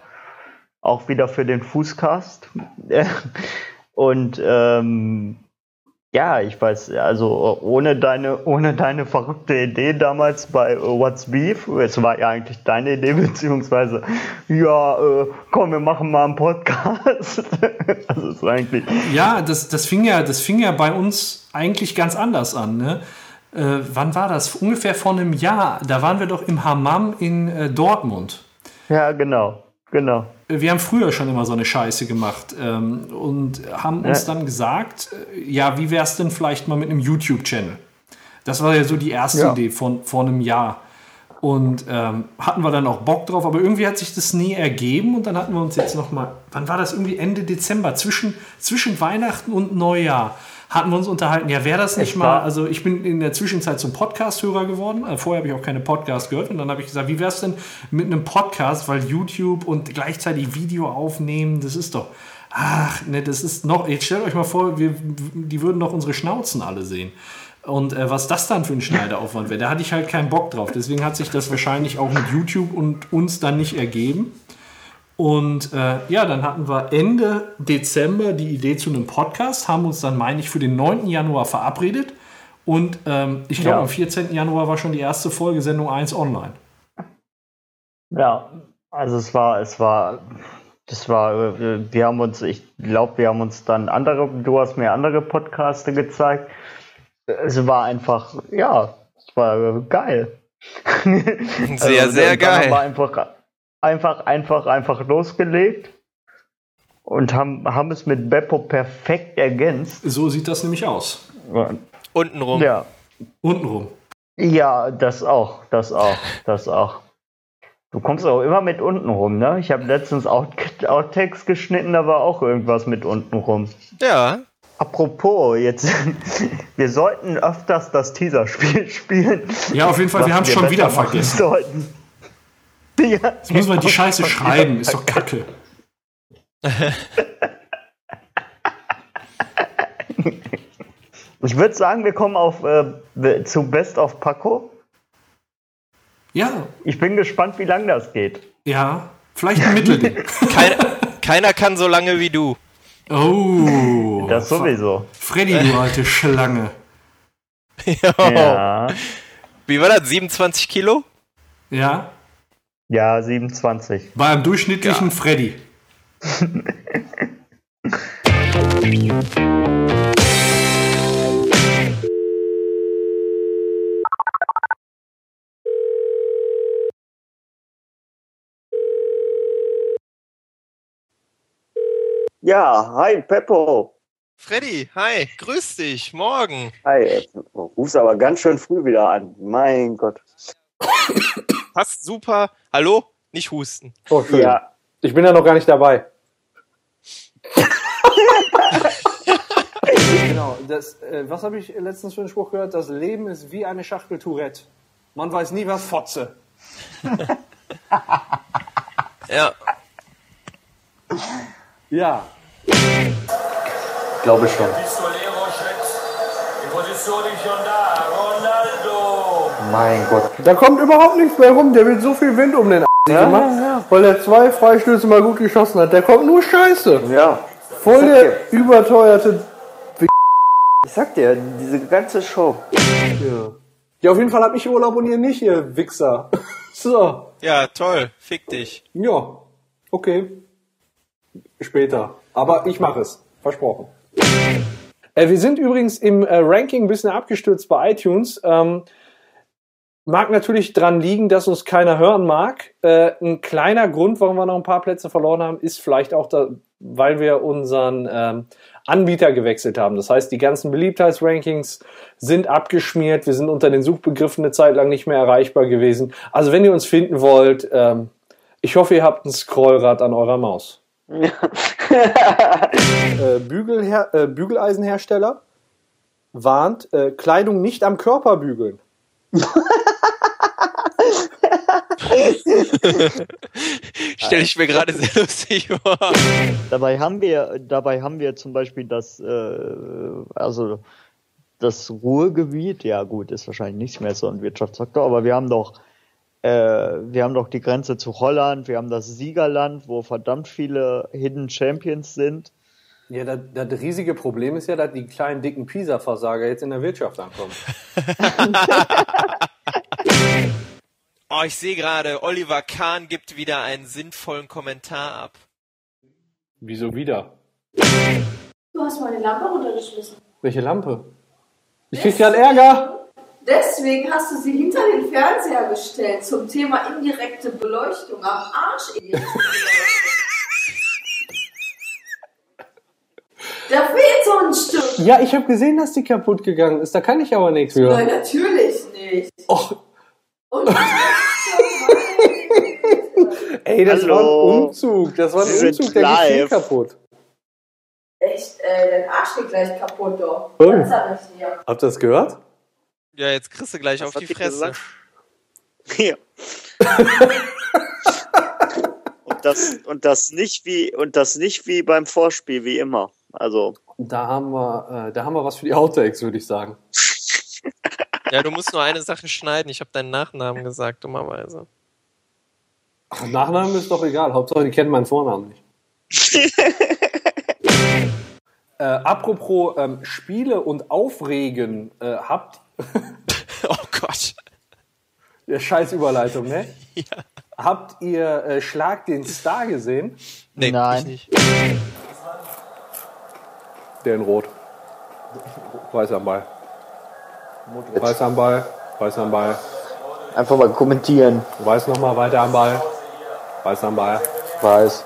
Auch wieder für den Fußcast. Und ähm, ja, ich weiß, also ohne deine, ohne deine verrückte Idee damals bei äh, What's Beef, es war ja eigentlich deine Idee, beziehungsweise, ja, äh, komm, wir machen mal einen Podcast. es war eigentlich, Ja, das, das, fing ja, das fing ja bei uns eigentlich ganz anders an. Ne? Äh, wann war das? Ungefähr vor einem Jahr. Da waren wir doch im Hammam in äh, Dortmund. ja, genau. Genau. Wir haben früher schon immer so eine Scheiße gemacht ähm, und haben uns Ja. dann gesagt, äh, ja, wie wär's denn vielleicht mal mit einem YouTube-Channel? Das war ja so die erste Ja. Idee von vor einem Jahr. Und ähm, hatten wir dann auch Bock drauf, aber irgendwie hat sich das nie ergeben und dann hatten wir uns jetzt noch mal, wann war das irgendwie Ende Dezember, zwischen, zwischen Weihnachten und Neujahr, hatten wir uns unterhalten, ja, wäre das nicht Es mal, also ich bin in der Zwischenzeit zum Podcast-Hörer geworden, äh, vorher habe ich auch keine Podcast gehört und dann habe ich gesagt, wie wäre es denn mit einem Podcast, weil YouTube und gleichzeitig Video aufnehmen, das ist doch, ach, ne, das ist noch, jetzt stellt euch mal vor, wir, die würden doch unsere Schnauzen alle sehen. Und äh, was das dann für ein Schneideaufwand wäre, da hatte ich halt keinen Bock drauf. Deswegen hat sich das wahrscheinlich auch mit YouTube und uns dann nicht ergeben. Und äh, ja, dann hatten wir Ende Dezember die Idee zu einem Podcast, haben uns dann, meine ich, für den 9. Januar verabredet. Und ähm, ich glaube, Ja. am 14. Januar war schon die erste Folge Sendung 1 online. Ja, also es war, es war, das war, äh, wir haben uns, ich glaube, wir haben uns dann andere, du hast mir andere Podcaste gezeigt. Es war einfach, ja, es war geil. Sehr, Also, sehr geil. wir einfach, einfach, einfach, einfach losgelegt und haben, haben es mit Beppo perfekt ergänzt. So sieht das nämlich aus. Untenrum. Ja, Untenrum. ja, das auch, das auch, das auch. Du kommst auch immer mit unten rum, ne? Ich habe letztens Out Outtakes geschnitten, da war auch irgendwas mit unten rum. Ja. Apropos, jetzt, wir sollten öfters das Teaser-Spiel spielen. Ja, auf jeden Fall, wir haben es schon wieder vergessen. Sollten. Ja, Jetzt müssen wir die Scheiße schreiben, ist doch kacke. Ich würde sagen, wir kommen auf, äh, zu Best of Paco. Ja, Ich bin gespannt, wie lang das geht. ja, vielleicht ein Mittelding. Keiner, keiner kann so lange wie du. Oh, Das sowieso. Freddy, du alte Schlange. Ja, Wie war das? 27 Kilo? Ja, ja 27. bei einem durchschnittlichen Freddy. Ja, hi Peppo. Freddy, hi, grüß dich, morgen. Hi, rufst aber ganz schön früh wieder an. Mein Gott. Passt super. Hallo? Nicht husten. Oh, schön. Ja, Ich bin ja noch gar nicht dabei. genau, das, äh, was habe ich letztens für einen Spruch gehört? Das Leben ist wie eine Schachtel Tourette. Man weiß nie, was Fotze. Ja. Ja. Glaube schon. Pistolero Schritt. In Position ist schon da. Ronaldo. Mein Gott. Da kommt überhaupt nichts mehr rum. Der wird so viel Wind um den A gemacht, weil er zwei Freistöße mal gut geschossen hat. Der kommt nur Scheiße. Ja, Voll der überteuerte. ich sag dir, diese ganze Show. Ja. ja, auf jeden Fall hab ich Urlaub und ihr nicht, ihr Wichser. so. Ja, toll. Fick dich. Ja, okay. Später. Aber ich mache es. Versprochen. Äh, wir sind übrigens im äh, Ranking ein bisschen abgestürzt bei iTunes. Ähm, mag natürlich dran liegen, dass uns keiner hören mag. Äh, ein kleiner Grund, warum wir noch ein paar Plätze verloren haben, ist vielleicht auch, da, weil wir unseren ähm, Anbieter gewechselt haben. Das heißt, die ganzen Beliebtheitsrankings sind abgeschmiert. Wir sind unter den Suchbegriffen eine Zeit lang nicht mehr erreichbar gewesen. Also wenn ihr uns finden wollt, ähm, ich hoffe, ihr habt ein Scrollrad an eurer Maus. äh, Bügelher äh, Bügeleisenhersteller warnt, äh, Kleidung nicht am Körper bügeln. Stelle ich mir gerade sehr lustig vor. Dabei haben wir, dabei haben wir zum Beispiel das, äh, also das Ruhrgebiet, ja gut, ist wahrscheinlich nicht mehr so ein Wirtschaftsfaktor, aber wir haben doch, äh, wir haben doch die Grenze zu Holland, wir haben das Siegerland, wo verdammt viele Hidden Champions sind. Ja, das, das riesige Problem ist ja, dass die kleinen dicken Pisa-Versager jetzt in der Wirtschaft ankommen. Oh, ich sehe gerade, Oliver Kahn gibt wieder einen sinnvollen Kommentar ab. Wieso wieder? Du hast meine Lampe runtergeschmissen. Welche Lampe? Ich krieg grad Ärger. Deswegen hast du sie hinter den Fernseher gestellt zum Thema indirekte Beleuchtung am Arsch. Da fehlt so ein Stück. Ja, ich habe gesehen, dass die kaputt gegangen ist. Da kann ich aber nichts für. Nein, natürlich nicht. Och, Und ey, das Hallo. war ein Umzug. Das war ein Sie sind Umzug, der live. kaputt. Echt, äh, dein Arsch geht gleich kaputt, doch. Oh. Das sag ich dir. Habt ihr das gehört? Ja, jetzt kriegst du gleich Was auf die Fresse. Ja. und das und das nicht wie und das nicht wie beim Vorspiel wie immer. Also Da haben wir, äh, da haben wir was für die Outtakes, würde ich sagen. Ja, du musst nur eine Sache schneiden. Ich habe deinen Nachnamen gesagt, dummerweise. Ach, Nachnamen ist doch egal. Hauptsache, die kennen meinen Vornamen nicht. äh, apropos ähm, Spiele und Aufregen, äh, habt Oh Gott. ja, scheiß Überleitung, ne? Ja. Habt ihr äh, Schlag den Star gesehen? Nee, Nein. ich nicht. Der in Rot. Weiß am Ball. Weiß am Ball. Weiß am Ball. Einfach mal kommentieren. Weiß nochmal weiter am Ball. Weiß am Ball. Weiß.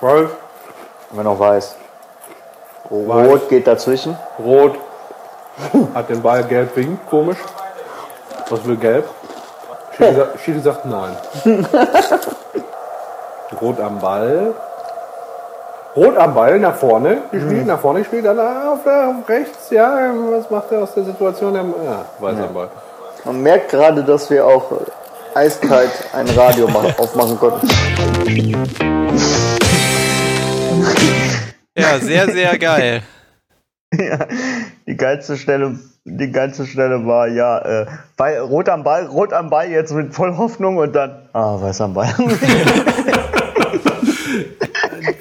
Zwölf. Immer noch weiß. Weiß. Rot geht dazwischen. Rot. Hat den Ball gelb winkt. Komisch. Was will gelb? Schiri, sa- Schiri sagt nein. Rot am Ball. Rot am Ball nach vorne gespielt, nach vorne gespielt, dann auf, auf rechts, ja, was macht er aus der Situation? Ja, weiß am Ball. Man merkt gerade, dass wir auch eiskalt ein Radio machen, aufmachen konnten. Ja, sehr, sehr geil. Ja, die geilste Stelle, die geilste Stelle war ja äh, Ball, rot am Ball, rot am Ball jetzt mit voll Hoffnung und dann ah weiß am Ball.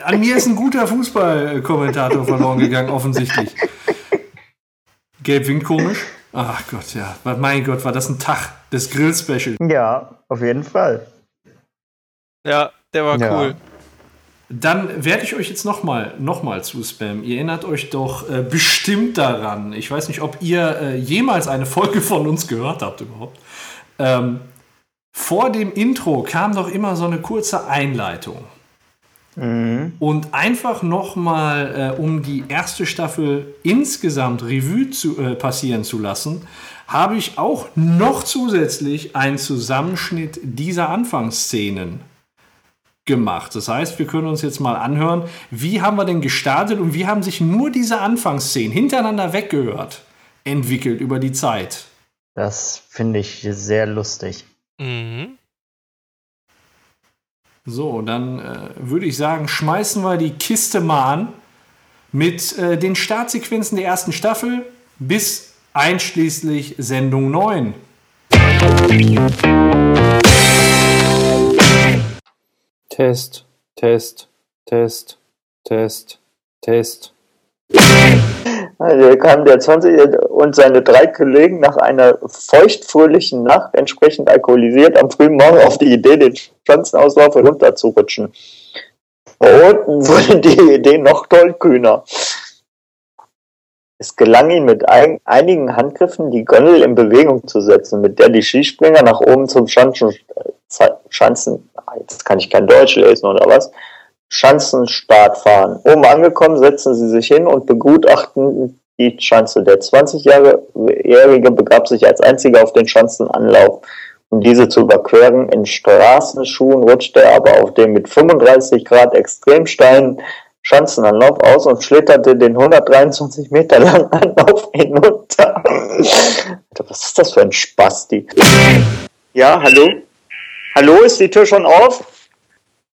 An mir ist ein guter Fußballkommentator verloren gegangen, offensichtlich. Gelb winkt komisch. Ach Gott, ja. Mein Gott, war das ein Tag des Grill-Special. ja, auf jeden Fall. Ja, der war Ja. cool. Dann werde ich euch jetzt nochmal noch mal zu spammen. Ihr erinnert euch doch äh, bestimmt daran. Ich weiß nicht, ob ihr äh, jemals eine Folge von uns gehört habt überhaupt. Ähm, vor dem Intro kam doch immer so eine kurze Einleitung. Und einfach nochmal, äh, um die erste Staffel insgesamt Revue zu, äh, passieren zu lassen, habe ich auch noch zusätzlich einen Zusammenschnitt dieser Anfangsszenen gemacht. Das heißt, wir können uns jetzt mal anhören, wie haben wir denn gestartet und wie haben sich nur diese Anfangsszenen hintereinander weggehört entwickelt über die Zeit. Das finde ich sehr lustig. Mhm. So, dann äh, würde ich sagen, schmeißen wir die Kiste mal an mit äh, den Startsequenzen der ersten Staffel bis einschließlich Sendung 9. Test, Test, Test, Test, Test. Also kam der 20 und seine drei Kollegen nach einer feuchtfröhlichen Nacht entsprechend alkoholisiert am frühen Morgen auf die Idee, den Schanzenauslauf herunterzurutschen. Und wurde die Idee noch tollkühner. Es gelang ihm mit ein, einigen Handgriffen die Gondel in Bewegung zu setzen, mit der die Skispringer nach oben zum Schanzen, Schanzen, jetzt kann ich kein Deutsch lesen oder was, Schanzenstart fahren. Oben angekommen, setzen sie sich hin und begutachten die Schanze. Der 20-Jährige begab sich als einziger auf den Schanzenanlauf. Um diese zu überqueren, in Straßenschuhen rutschte er aber auf dem mit 35 Grad extrem steilen Schanzenanlauf aus und schlitterte den 123 Meter langen Anlauf hinunter. Alter, was ist das für ein Spasti? Ja, hallo? Hallo, ist die Tür schon auf?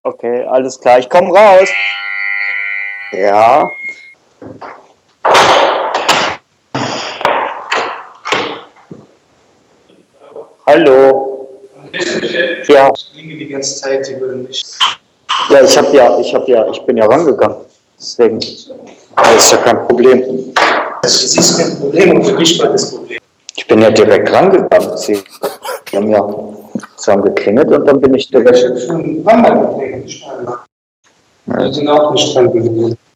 Okay, alles klar, ich komme raus. Ja. Hallo. Ja. die ganze Zeit, die würden nicht. Ja, ich habe ja, ich habe ja, ich bin ja rangegangen. Deswegen das ist ja kein Problem. Das ist kein Problem und für dich war das Problem. Ich bin ja direkt rangegangen. Sie haben ja, haben geklingelt und dann bin ich Ich habe schon ein paar Mal gestanden. Die sind auch nicht dran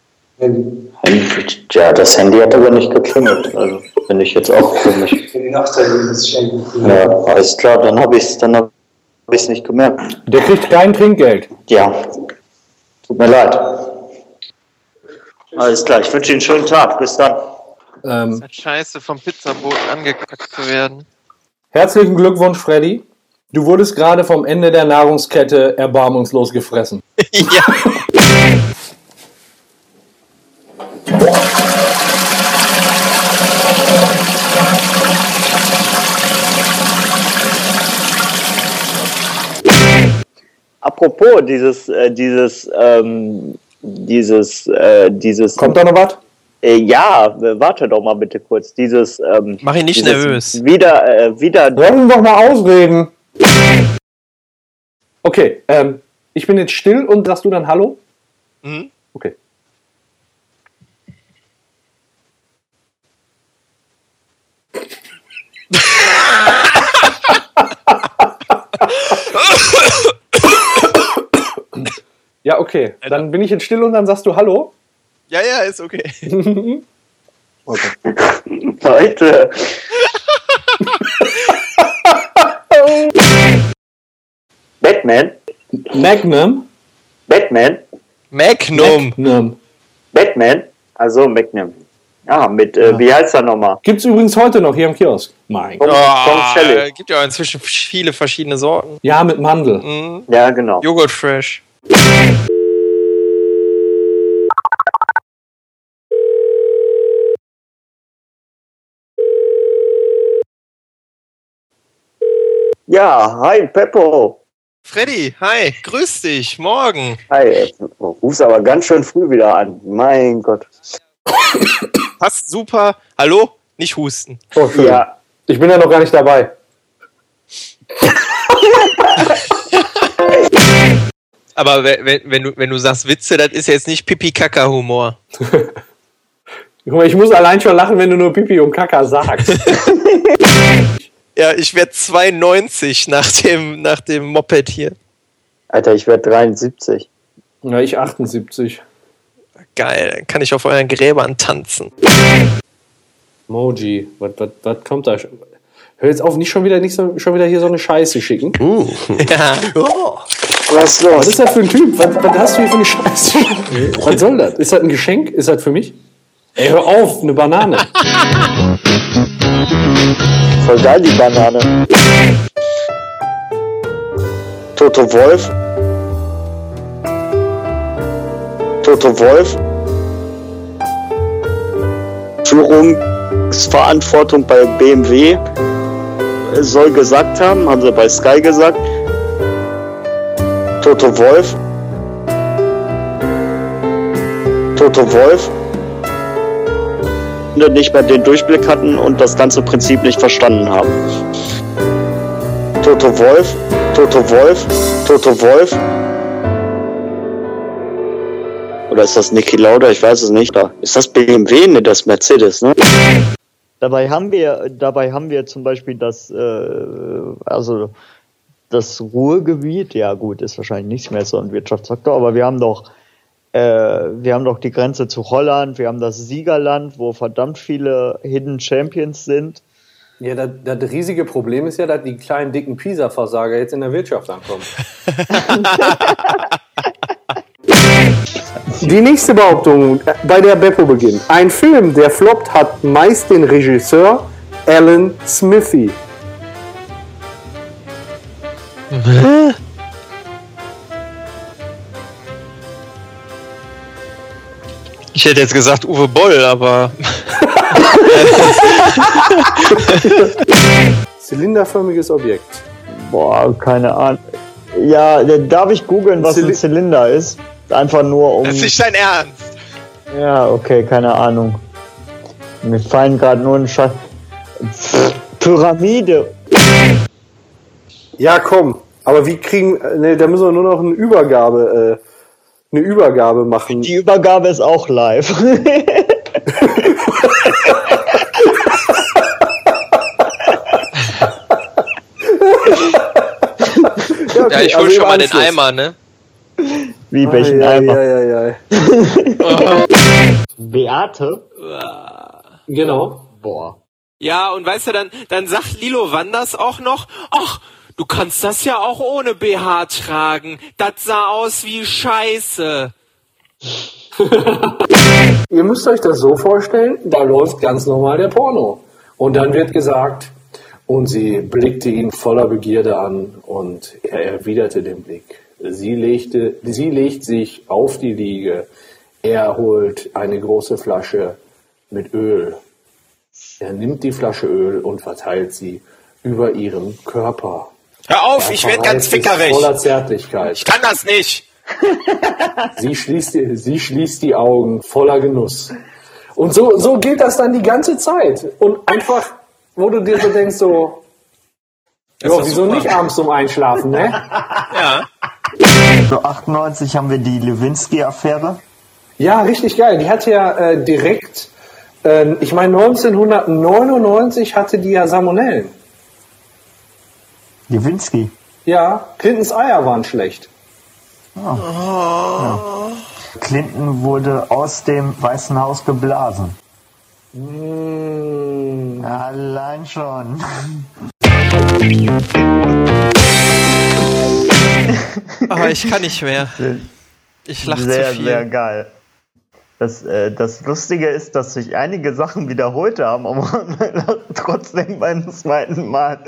Ja, das Handy hat aber nicht geklingelt. Also Finde ich jetzt auch komisch. Ja, alles klar, dann habe ich es dann hab ich's nicht gemerkt. Der kriegt kein Trinkgeld. Ja, tut mir leid. Alles klar, ich wünsche Ihnen einen schönen Tag. Bis dann. Ähm, Halt Scheiße, vom Pizzaboten angekackt zu werden. Herzlichen Glückwunsch, Freddy. Du wurdest gerade vom Ende der Nahrungskette erbarmungslos gefressen. ja. Apropos dieses, äh, dieses, ähm, dieses, äh, dieses. Kommt da noch was? Äh, ja, warte doch mal bitte kurz. Dieses. Ähm, Mach ihn nicht nervös. Wieder, äh, wieder. Lass uns doch mal ausreden. Okay, ähm, ich bin jetzt still und sagst du dann Hallo? Mhm. Okay. Ja, okay. Dann bin ich jetzt still und dann sagst du Hallo. Ja, ja, ist okay. Leute. Batman. Magnum. Batman. Magnum. Magnum. Batman. Also Magnum. Ja, mit, äh, wie heißt er nochmal? Gibt's übrigens heute noch hier im Kiosk. Mein Gott. Oh, Selleck. gibt ja inzwischen viele verschiedene Sorten. Ja, mit Mandel. Mhm. Ja, genau. Joghurt Fresh. Ja, hi, Peppo. Freddy, hi, grüß dich, morgen. Hi, du rufst aber ganz schön früh wieder an. Mein Gott. Passt super. Hallo? Nicht husten. Oh, schön. Ja, Ich bin ja noch gar nicht dabei. Aber wenn, wenn, wenn, du, wenn du sagst Witze, das ist jetzt nicht Pipi-Kaka-Humor. Guck mal, ich muss allein schon lachen, wenn du nur Pipi und Kaka sagst. Ja, ich werde 92 nach dem, nach dem Moped hier. Alter, ich werde 73. Na, ich 78. Geil, dann kann ich auf euren Gräbern tanzen. Moji, was, was, was kommt da? schon? Hör jetzt auf, nicht schon wieder, nicht so, schon wieder hier so eine Scheiße schicken. Ja. Was ist Was ist das für ein Typ? Was, was hast du hier für eine Scheiße? was soll das? Ist das ein Geschenk? Ist das für mich? Ey, hör auf, eine Banane. Voll geil, die Banane. Toto Wolf. Toto Wolf. Führungsverantwortung bei BMW soll gesagt haben, haben sie bei Sky gesagt. Toto Wolf. Toto Wolf nicht mehr den Durchblick hatten und das ganze Prinzip nicht verstanden haben. Toto Wolf, Toto Wolf, Toto Wolf. Oder ist das Niki Lauda? Ich weiß es nicht. Ist das BMW? Ne, das Mercedes, ne? Dabei haben wir, dabei haben wir zum Beispiel das, äh, also das Ruhrgebiet, ja gut, ist wahrscheinlich nicht mehr so ein Wirtschaftsfaktor, aber wir haben doch äh, wir haben doch die Grenze zu Holland, wir haben das Siegerland, wo verdammt viele Hidden Champions sind. Ja, das, das riesige Problem ist ja, dass die kleinen dicken Pisa-Versager jetzt in der Wirtschaft ankommen. Die nächste Behauptung, äh, bei der Beppo beginnt. Ein Film, der floppt, hat meist den Regisseur Alan Smithy. Ich hätte jetzt gesagt Uwe Boll, aber Zylinderförmiges Objekt. Boah, keine Ahnung. Ja, darf ich googeln, was ein Zyli- Zylinder ist? Einfach nur um. das ist nicht dein Ernst. Ja, okay, keine Ahnung. Mir fallen gerade nur ein Scheiß. Pyramide. Ja, komm. Aber wie kriegen, ne, da müssen wir nur noch eine Übergabe, äh, eine Übergabe machen. Die Übergabe ist auch live. Ja, Ja, ich also hol schon im mal den. Eimer, ne? Wie welchen ei, Eimer? ei, ei, ei. Beate? Genau. Boah. Ja, und weißt du, dann, dann sagt Lilo Wanders auch noch, ach, du kannst das ja auch ohne BH tragen. Das sah aus wie Scheiße. Ihr müsst euch das so vorstellen, da läuft ganz normal der Porno. Und dann wird gesagt, und sie blickte ihn voller Begierde an und er erwiderte den Blick. Sie, legte, sie legt sich auf die Liege. Er holt eine große Flasche mit Öl. Er nimmt die Flasche Öl und verteilt sie über ihren Körper. Hör auf, ich werd ganz fickerig. Voller Zärtlichkeit. Ich kann das nicht. Sie schließt, die, sie schließt die Augen voller Genuss. Und so, so geht das dann die ganze Zeit. Und einfach, wo du dir so denkst, so, ja, doch wieso super. nicht abends zum Einschlafen, ne? Ja. So 98 haben wir die Lewinsky-Affäre. Ja, richtig geil. Die hatte ja äh, direkt, äh, ich meine 1999 hatte die ja Salmonellen. Lewinsky. Ja, Clintons Eier waren schlecht. Clinton wurde aus dem Weißen Haus geblasen. Mm, Allein schon. Aber ich kann nicht mehr. Ich lache zu Sehr, viel. sehr geil. Das, äh, das Lustige ist, dass sich einige Sachen wiederholt haben, aber trotzdem beim zweiten Mal.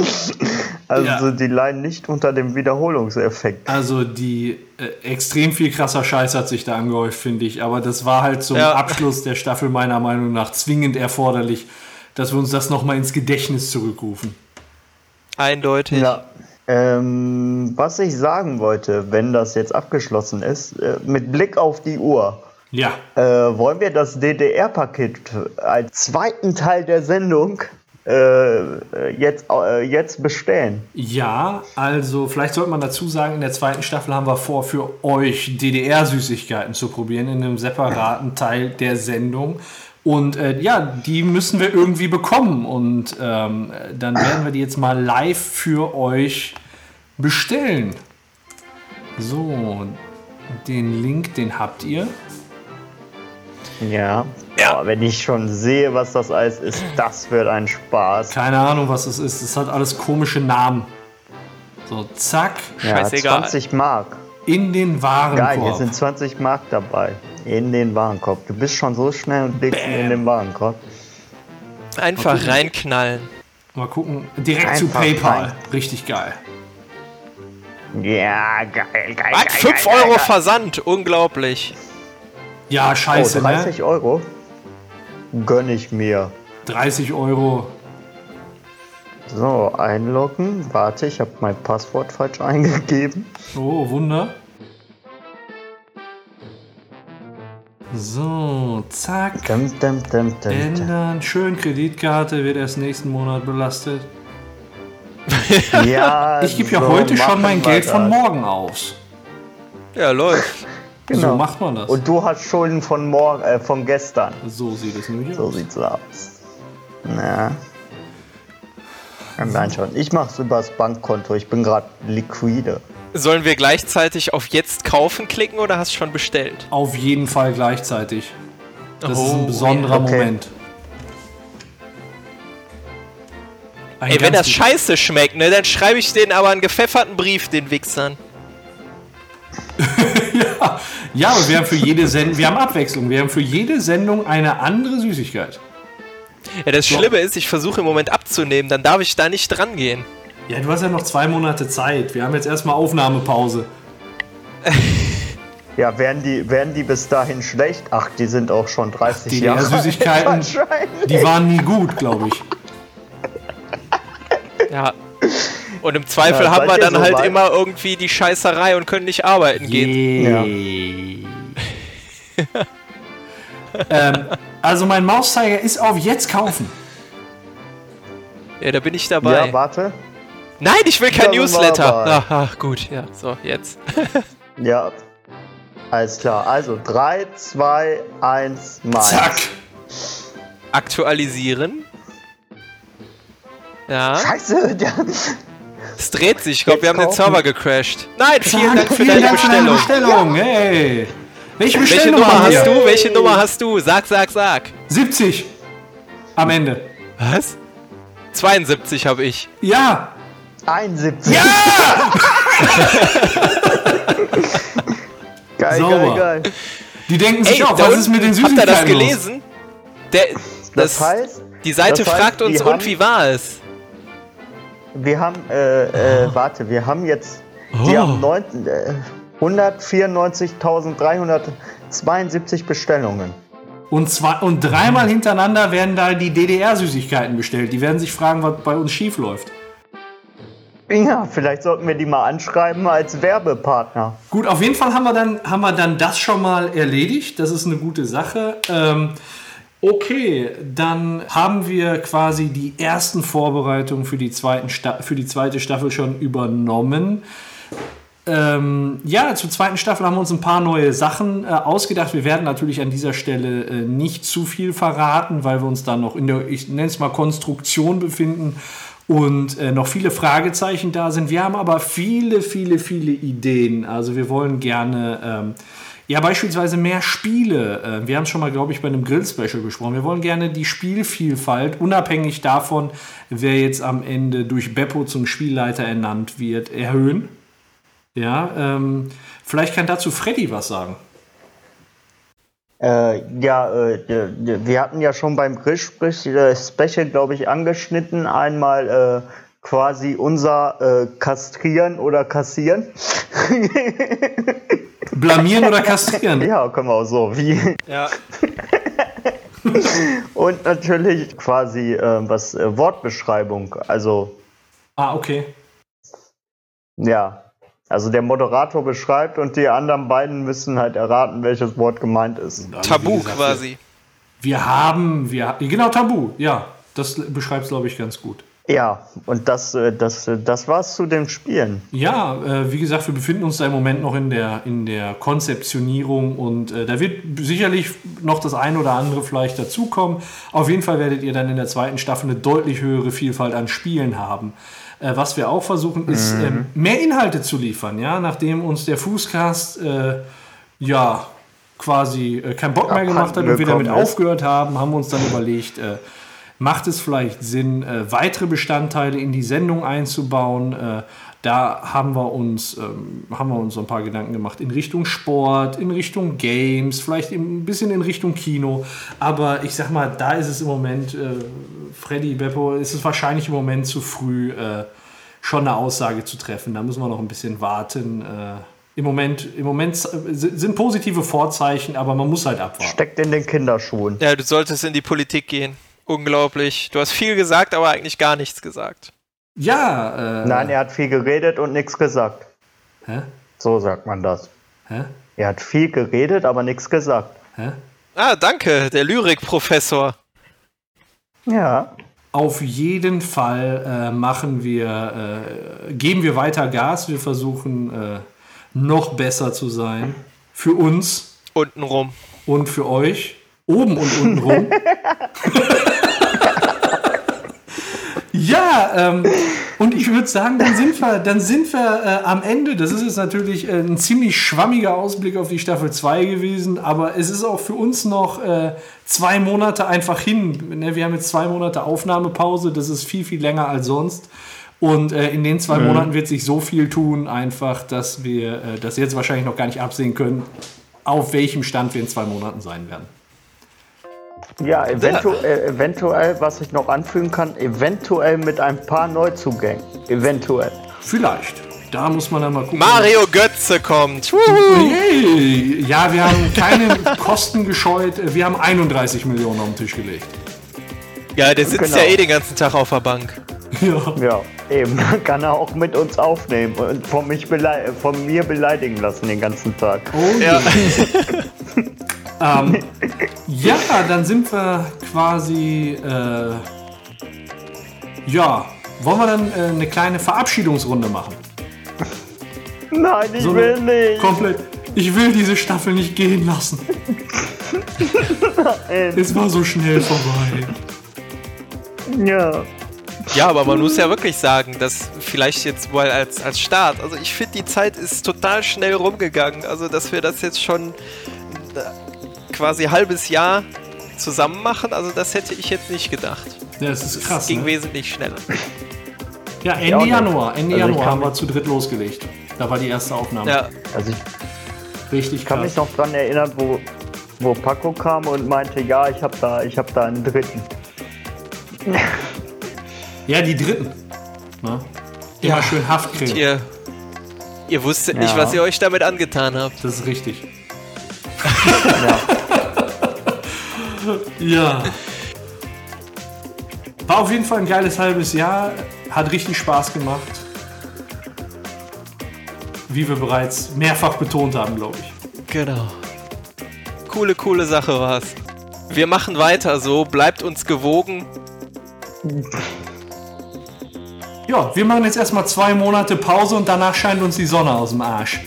Also Ja. die leiden nicht unter dem Wiederholungseffekt. Also die äh, extrem viel krasser Scheiß hat sich da angehäuft, finde ich. Aber das war halt zum Ja. Abschluss der Staffel meiner Meinung nach zwingend erforderlich, dass wir uns das nochmal ins Gedächtnis zurückrufen. Eindeutig. Ja. Ähm, was ich sagen wollte, wenn das jetzt abgeschlossen ist, äh, mit Blick auf die Uhr, Ja, äh, wollen wir das DDR-Paket als zweiten Teil der Sendung äh, jetzt, äh, jetzt bestellen? ja, also vielleicht sollte man dazu sagen, in der zweiten Staffel haben wir vor, für euch DDR-Süßigkeiten zu probieren in einem separaten Teil der Sendung. Und äh, ja, die müssen wir irgendwie bekommen. Und ähm, dann werden wir die jetzt mal live für euch bestellen. So, den Link, den habt ihr. Ja. ja. wenn ich schon sehe, was das alles ist, das wird ein Spaß. Keine Ahnung, was es ist. Es hat alles komische Namen. So, zack, Ja, Scheißegal. 20 Mark. in den Warenkorb. Geil, hier sind 20 Mark dabei. In den Warenkorb. Du bist schon so schnell und legst ihn in den Warenkorb. Einfach reinknallen. Mal gucken. Direkt zu Einfach PayPal. rein. Richtig geil. Ja, geil, geil. Geil, 5 geil, Euro geil. Versand. Unglaublich. Ja, Oh, scheiße, 30 ne? Euro? Gönn ich mir. 30 Euro. So, einloggen. Warte, ich habe mein Passwort falsch eingegeben. Oh, Wunder. So, zack. Dum, dum, dum. Ändern. Schön, Kreditkarte wird erst nächsten Monat belastet. Ja, Ich gebe ja so heute schon mein Geld von das. morgen aus. Ja, läuft. Genau. So macht man das. Und du hast Schulden von morgen, äh, von gestern. so sieht es nämlich So aus. sieht's aus. Na. Nein, schon. Ich mach's übers Bankkonto. Ich bin gerade liquide. Sollen wir gleichzeitig auf Jetzt kaufen klicken oder hast du schon bestellt? Auf jeden Fall gleichzeitig. Das ist Oh, ein besonderer okay. Moment. Ein Ey, wenn das scheiße schmeckt, ne, dann schreibe ich denen aber einen gepfefferten Brief, den Wichsern. Ja, aber wir haben für jede Sendung, wir haben Abwechslung. Wir haben für jede Sendung eine andere Süßigkeit. Ja, das Schlimme ist, ich versuche im Moment abzunehmen, dann darf ich da nicht dran gehen. Ja, du hast ja noch zwei Monate Zeit. Wir haben jetzt erstmal Aufnahmepause. Ja, werden die, werden die bis dahin schlecht? Ach, die sind auch schon 30 Jahre alt. Wahrscheinlich. die waren nie gut, glaube ich. Ja. Und im Zweifel Ja, haben wir dann halt soweit? immer irgendwie die Scheißerei und können nicht arbeiten gehen. ähm, also mein Mauszeiger ist auf jetzt kaufen. Ja, da bin ich dabei. Ja, warte. Nein, ich will kein Newsletter. Ach, ach, gut, ja, so, jetzt. Ja. Alles klar. Also 3, 2, 1, mal. Zack. Aktualisieren. Ja, Scheiße, der, es dreht sich. Ich glaube, wir haben den. Server gecrashed. Nein, vielen Dank für deine Bestellung. Bestellung. Hey. Welche Welche Bestellnummer Nummer hast du? Welche Nummer hast du? Sag, sag, sag. 70. Am Ende. Was? 72 habe ich. Ja! 71. Ja! Geil, Sauber. geil, geil. Die denken sich Ey, auch, was ist mit den habt Süßigkeiten ihr das los? gelesen? Der, das, Das heißt, die Seite das heißt, fragt uns, und haben- wie war es? Wir haben, äh, äh, warte, wir haben jetzt, die Oh. haben neun, äh, 194.372 Bestellungen. Und, zwei, und dreimal hintereinander werden da die DDR-Süßigkeiten bestellt. Die werden sich fragen, was bei uns schief läuft. Ja, vielleicht sollten wir die mal anschreiben als Werbepartner. Gut, auf jeden Fall haben wir dann, haben wir dann das schon mal erledigt. Das ist eine gute Sache. Ähm, okay, dann haben wir quasi die ersten Vorbereitungen für die, zweiten Sta für die zweite Staffel schon übernommen. Ähm, ja, zur zweiten Staffel haben wir uns ein paar neue Sachen äh, ausgedacht. Wir werden natürlich an dieser Stelle äh, nicht zu viel verraten, weil wir uns dann noch in der, ich nenne es mal, Konstruktion befinden und äh, noch viele Fragezeichen da sind. Wir haben aber viele, viele, viele Ideen. Also wir wollen gerne, ähm, ja, beispielsweise mehr Spiele. Äh, wir haben es schon mal, glaube ich, bei einem Grill-Special besprochen. Wir wollen gerne die Spielvielfalt, unabhängig davon, wer jetzt am Ende durch Beppo zum Spielleiter ernannt wird, erhöhen. Ja, ähm, vielleicht kann dazu Freddy was sagen. Äh, ja, äh, wir hatten ja schon beim Grill-Special, glaube ich, angeschnitten, einmal äh, quasi unser äh, Kastrieren oder Kassieren. Blamieren oder kastrieren? Ja, können wir auch so. Wie Ja. Und natürlich quasi äh, was äh, Wortbeschreibung. Also Ah, okay. ja, also der Moderator beschreibt und die anderen beiden müssen halt erraten, welches Wort gemeint ist. Also, Tabu gesagt, quasi. Wir haben, wir, genau, Tabu, ja. Das beschreibt es, glaube ich, ganz gut. Ja, und das, äh, das, äh, das war's zu dem Spielen. Ja, äh, wie gesagt, wir befinden uns da im Moment noch in der, in der Konzeptionierung und da wird sicherlich noch das eine oder andere vielleicht dazukommen. Auf jeden Fall werdet ihr dann in der zweiten Staffel eine deutlich höhere Vielfalt an Spielen haben. Was wir auch versuchen, ist ähm, mehr Inhalte zu liefern, ja, nachdem uns der Fußcast äh, ja quasi keinen Bock mehr gemacht hat und wir damit aufgehört haben, haben wir uns dann überlegt, äh, macht es vielleicht Sinn, äh, weitere Bestandteile in die Sendung einzubauen. Äh, da haben wir, uns, ähm, haben wir uns so ein paar Gedanken gemacht in Richtung Sport, in Richtung Games, vielleicht ein bisschen in Richtung Kino. Aber ich sag mal, da ist es im Moment, äh, Freddy, Beppo, ist es wahrscheinlich im Moment zu früh, äh, schon eine Aussage zu treffen. Da müssen wir noch ein bisschen warten. Äh, Im Moment, im Moment äh, sind positive Vorzeichen, aber man muss halt abwarten. Steckt in den Kinderschuhen. Ja, du solltest in die Politik gehen. Unglaublich. Du hast viel gesagt, aber eigentlich gar nichts gesagt. Ja, äh, Nein, er hat viel geredet und nichts gesagt. Hä? So sagt man das. Hä? Er hat viel geredet, aber nichts gesagt. Hä? Ah, danke, der Lyrikprofessor. Ja. Auf jeden Fall äh, machen wir, äh, geben wir weiter Gas. Wir versuchen äh, noch besser zu sein. Für uns Untenrum. und für euch. Oben und unten rum. ja, ähm, und ich würde sagen, dann sind wir, dann sind wir äh, am Ende. Das ist jetzt natürlich äh, ein ziemlich schwammiger Ausblick auf die Staffel 2 gewesen, aber es ist auch für uns noch äh, zwei Monate einfach hin. Ne, Wir haben jetzt zwei Monate Aufnahmepause, das ist viel, viel länger als sonst. Und äh, in den zwei Monaten wird sich so viel tun, einfach, dass wir äh, das jetzt wahrscheinlich noch gar nicht absehen können, auf welchem Stand wir in zwei Monaten sein werden. Ja, eventuell, eventuell, was ich noch anfügen kann, eventuell mit ein paar Neuzugängen. Eventuell. Vielleicht. Da muss man dann mal gucken. Mario Götze kommt. Wuhu. Hey, ja, wir haben keine Kosten gescheut. Wir haben 31 Millionen auf den Tisch gelegt. Ja, der sitzt Genau. ja eh den ganzen Tag auf der Bank. Ja. Ja, eben. Kann er auch mit uns aufnehmen und von, mich von mir beleidigen lassen den ganzen Tag. Oh, Ja. ähm, ja, dann sind wir quasi. Äh, ja, wollen wir dann äh, eine kleine Verabschiedungsrunde machen? Nein, ich So will nicht. Komplett. Ich will diese Staffel nicht gehen lassen. es war so schnell vorbei. Ja. Ja, aber man muss ja wirklich sagen, dass vielleicht jetzt mal als, als Start, also ich finde, die Zeit ist total schnell rumgegangen. Also, dass wir das jetzt schon quasi halbes Jahr zusammen machen, also das hätte ich jetzt nicht gedacht. Ja, das ist Es krass. ging Ne? wesentlich schneller. Ja, Ende nicht. Januar. Ende Also Januar haben wir zu dritt losgelegt. Da war die erste Aufnahme. Ja, Also ich Richtig kann krass. mich noch dran erinnern, wo, wo Paco kam und meinte, ja, ich habe da, ich hab da einen dritten. Ja, die dritten. Ne? Immer schön Haftcreme. ihr, ihr wusstet nicht, Ja. was ihr euch damit angetan habt. Das ist richtig. Ja. War auf jeden Fall ein geiles halbes Jahr. Hat richtig Spaß gemacht. Wie wir bereits mehrfach betont haben, glaube ich. Genau. Coole, coole Sache war's. Wir machen weiter so, bleibt uns gewogen. Ja, wir machen jetzt erstmal zwei Monate Pause und danach scheint uns die Sonne aus dem Arsch.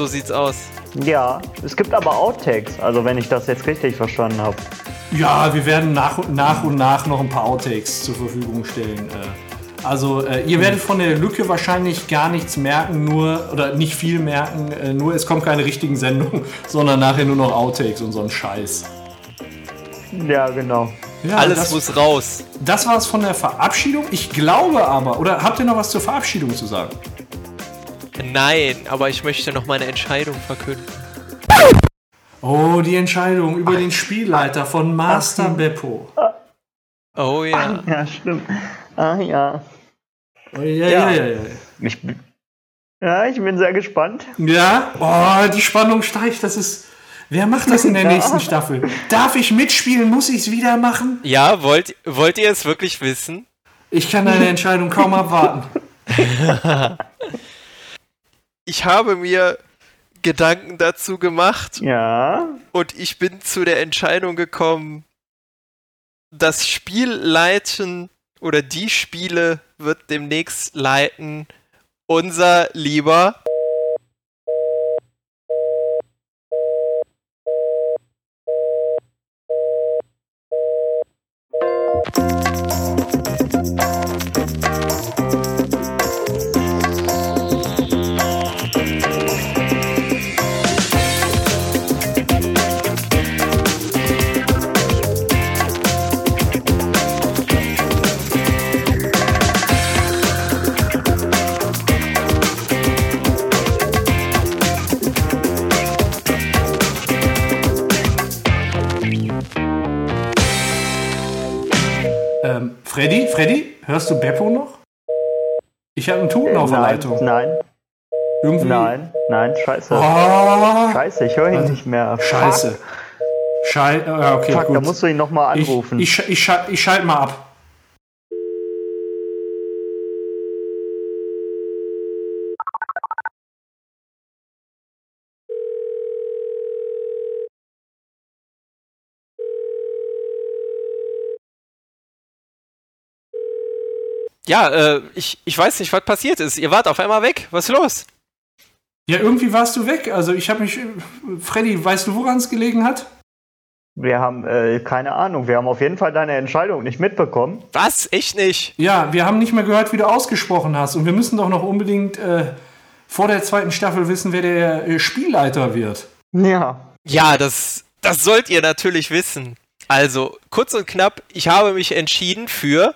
So sieht's aus. ja, es gibt aber Outtakes, also wenn ich das jetzt richtig verstanden habe. Ja, wir werden nach und nach, und nach noch ein paar Outtakes zur Verfügung stellen. äh. Also äh, ihr werdet von der Lücke wahrscheinlich gar nichts merken, nur oder nicht viel merken, äh, nur es kommen keine richtigen Sendungen, sondern nachher nur noch Outtakes und so ein Scheiß. Ja, genau. Ja, Alles das, muss raus. das war es von der Verabschiedung. Ich glaube aber, oder habt ihr noch was zur Verabschiedung zu sagen? Nein, aber ich möchte noch meine Entscheidung verkünden. Oh, die Entscheidung über den Spielleiter von Master Beppo. Oh ja. Ja, stimmt. Ah ja. Oh, ja, ja, ja, ja. Ich bin, ja, ich bin sehr gespannt. Ja, oh, die Spannung steigt. Das ist. Wer macht das in der Ja. nächsten Staffel? Darf ich mitspielen? Muss ich es wieder machen? Ja, wollt, wollt ihr es wirklich wissen? Ich kann deine Entscheidung kaum abwarten. Ich habe mir Gedanken dazu gemacht Ja. und ich bin zu der Entscheidung gekommen, das Spiel leiten oder die Spiele wird demnächst leiten unser lieber Ähm, Freddy, Freddy, hörst du Beppo noch? Ich habe einen Tuten auf der nein, Leitung. nein, Irgendwie. nein, nein, scheiße. Oh, Scheiße, ich höre ihn Was? nicht mehr. scheiße. Schei äh, okay, Fuck, gut. da musst du ihn nochmal ich, anrufen. ich, ich, schal- ich schalte mal ab. Ja, äh, ich, ich weiß nicht, was passiert ist. Ihr wart auf einmal weg. Was ist los? Ja, irgendwie warst du weg. Also ich habe mich. Freddy, weißt du, woran es gelegen hat? wir haben äh, keine Ahnung. Wir haben auf jeden Fall deine Entscheidung nicht mitbekommen. Was? Echt nicht? Ja, wir haben nicht mehr gehört, wie du ausgesprochen hast. Und wir müssen doch noch unbedingt äh, vor der zweiten Staffel wissen, wer der äh, Spielleiter wird. Ja. Ja, das, das sollt ihr natürlich wissen. Also, kurz und knapp, ich habe mich entschieden für.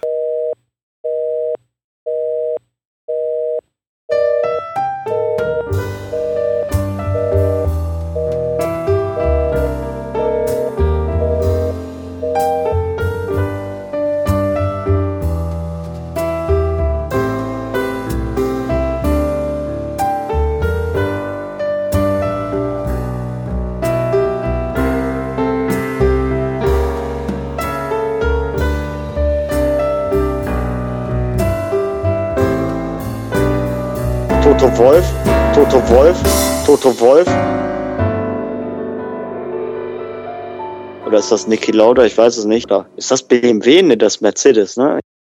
Toto Wolf, Toto Wolf, Toto Wolf. Oder ist das Niki Lauda? Ich weiß es nicht. Ist das BMW, ne, das Mercedes, ne?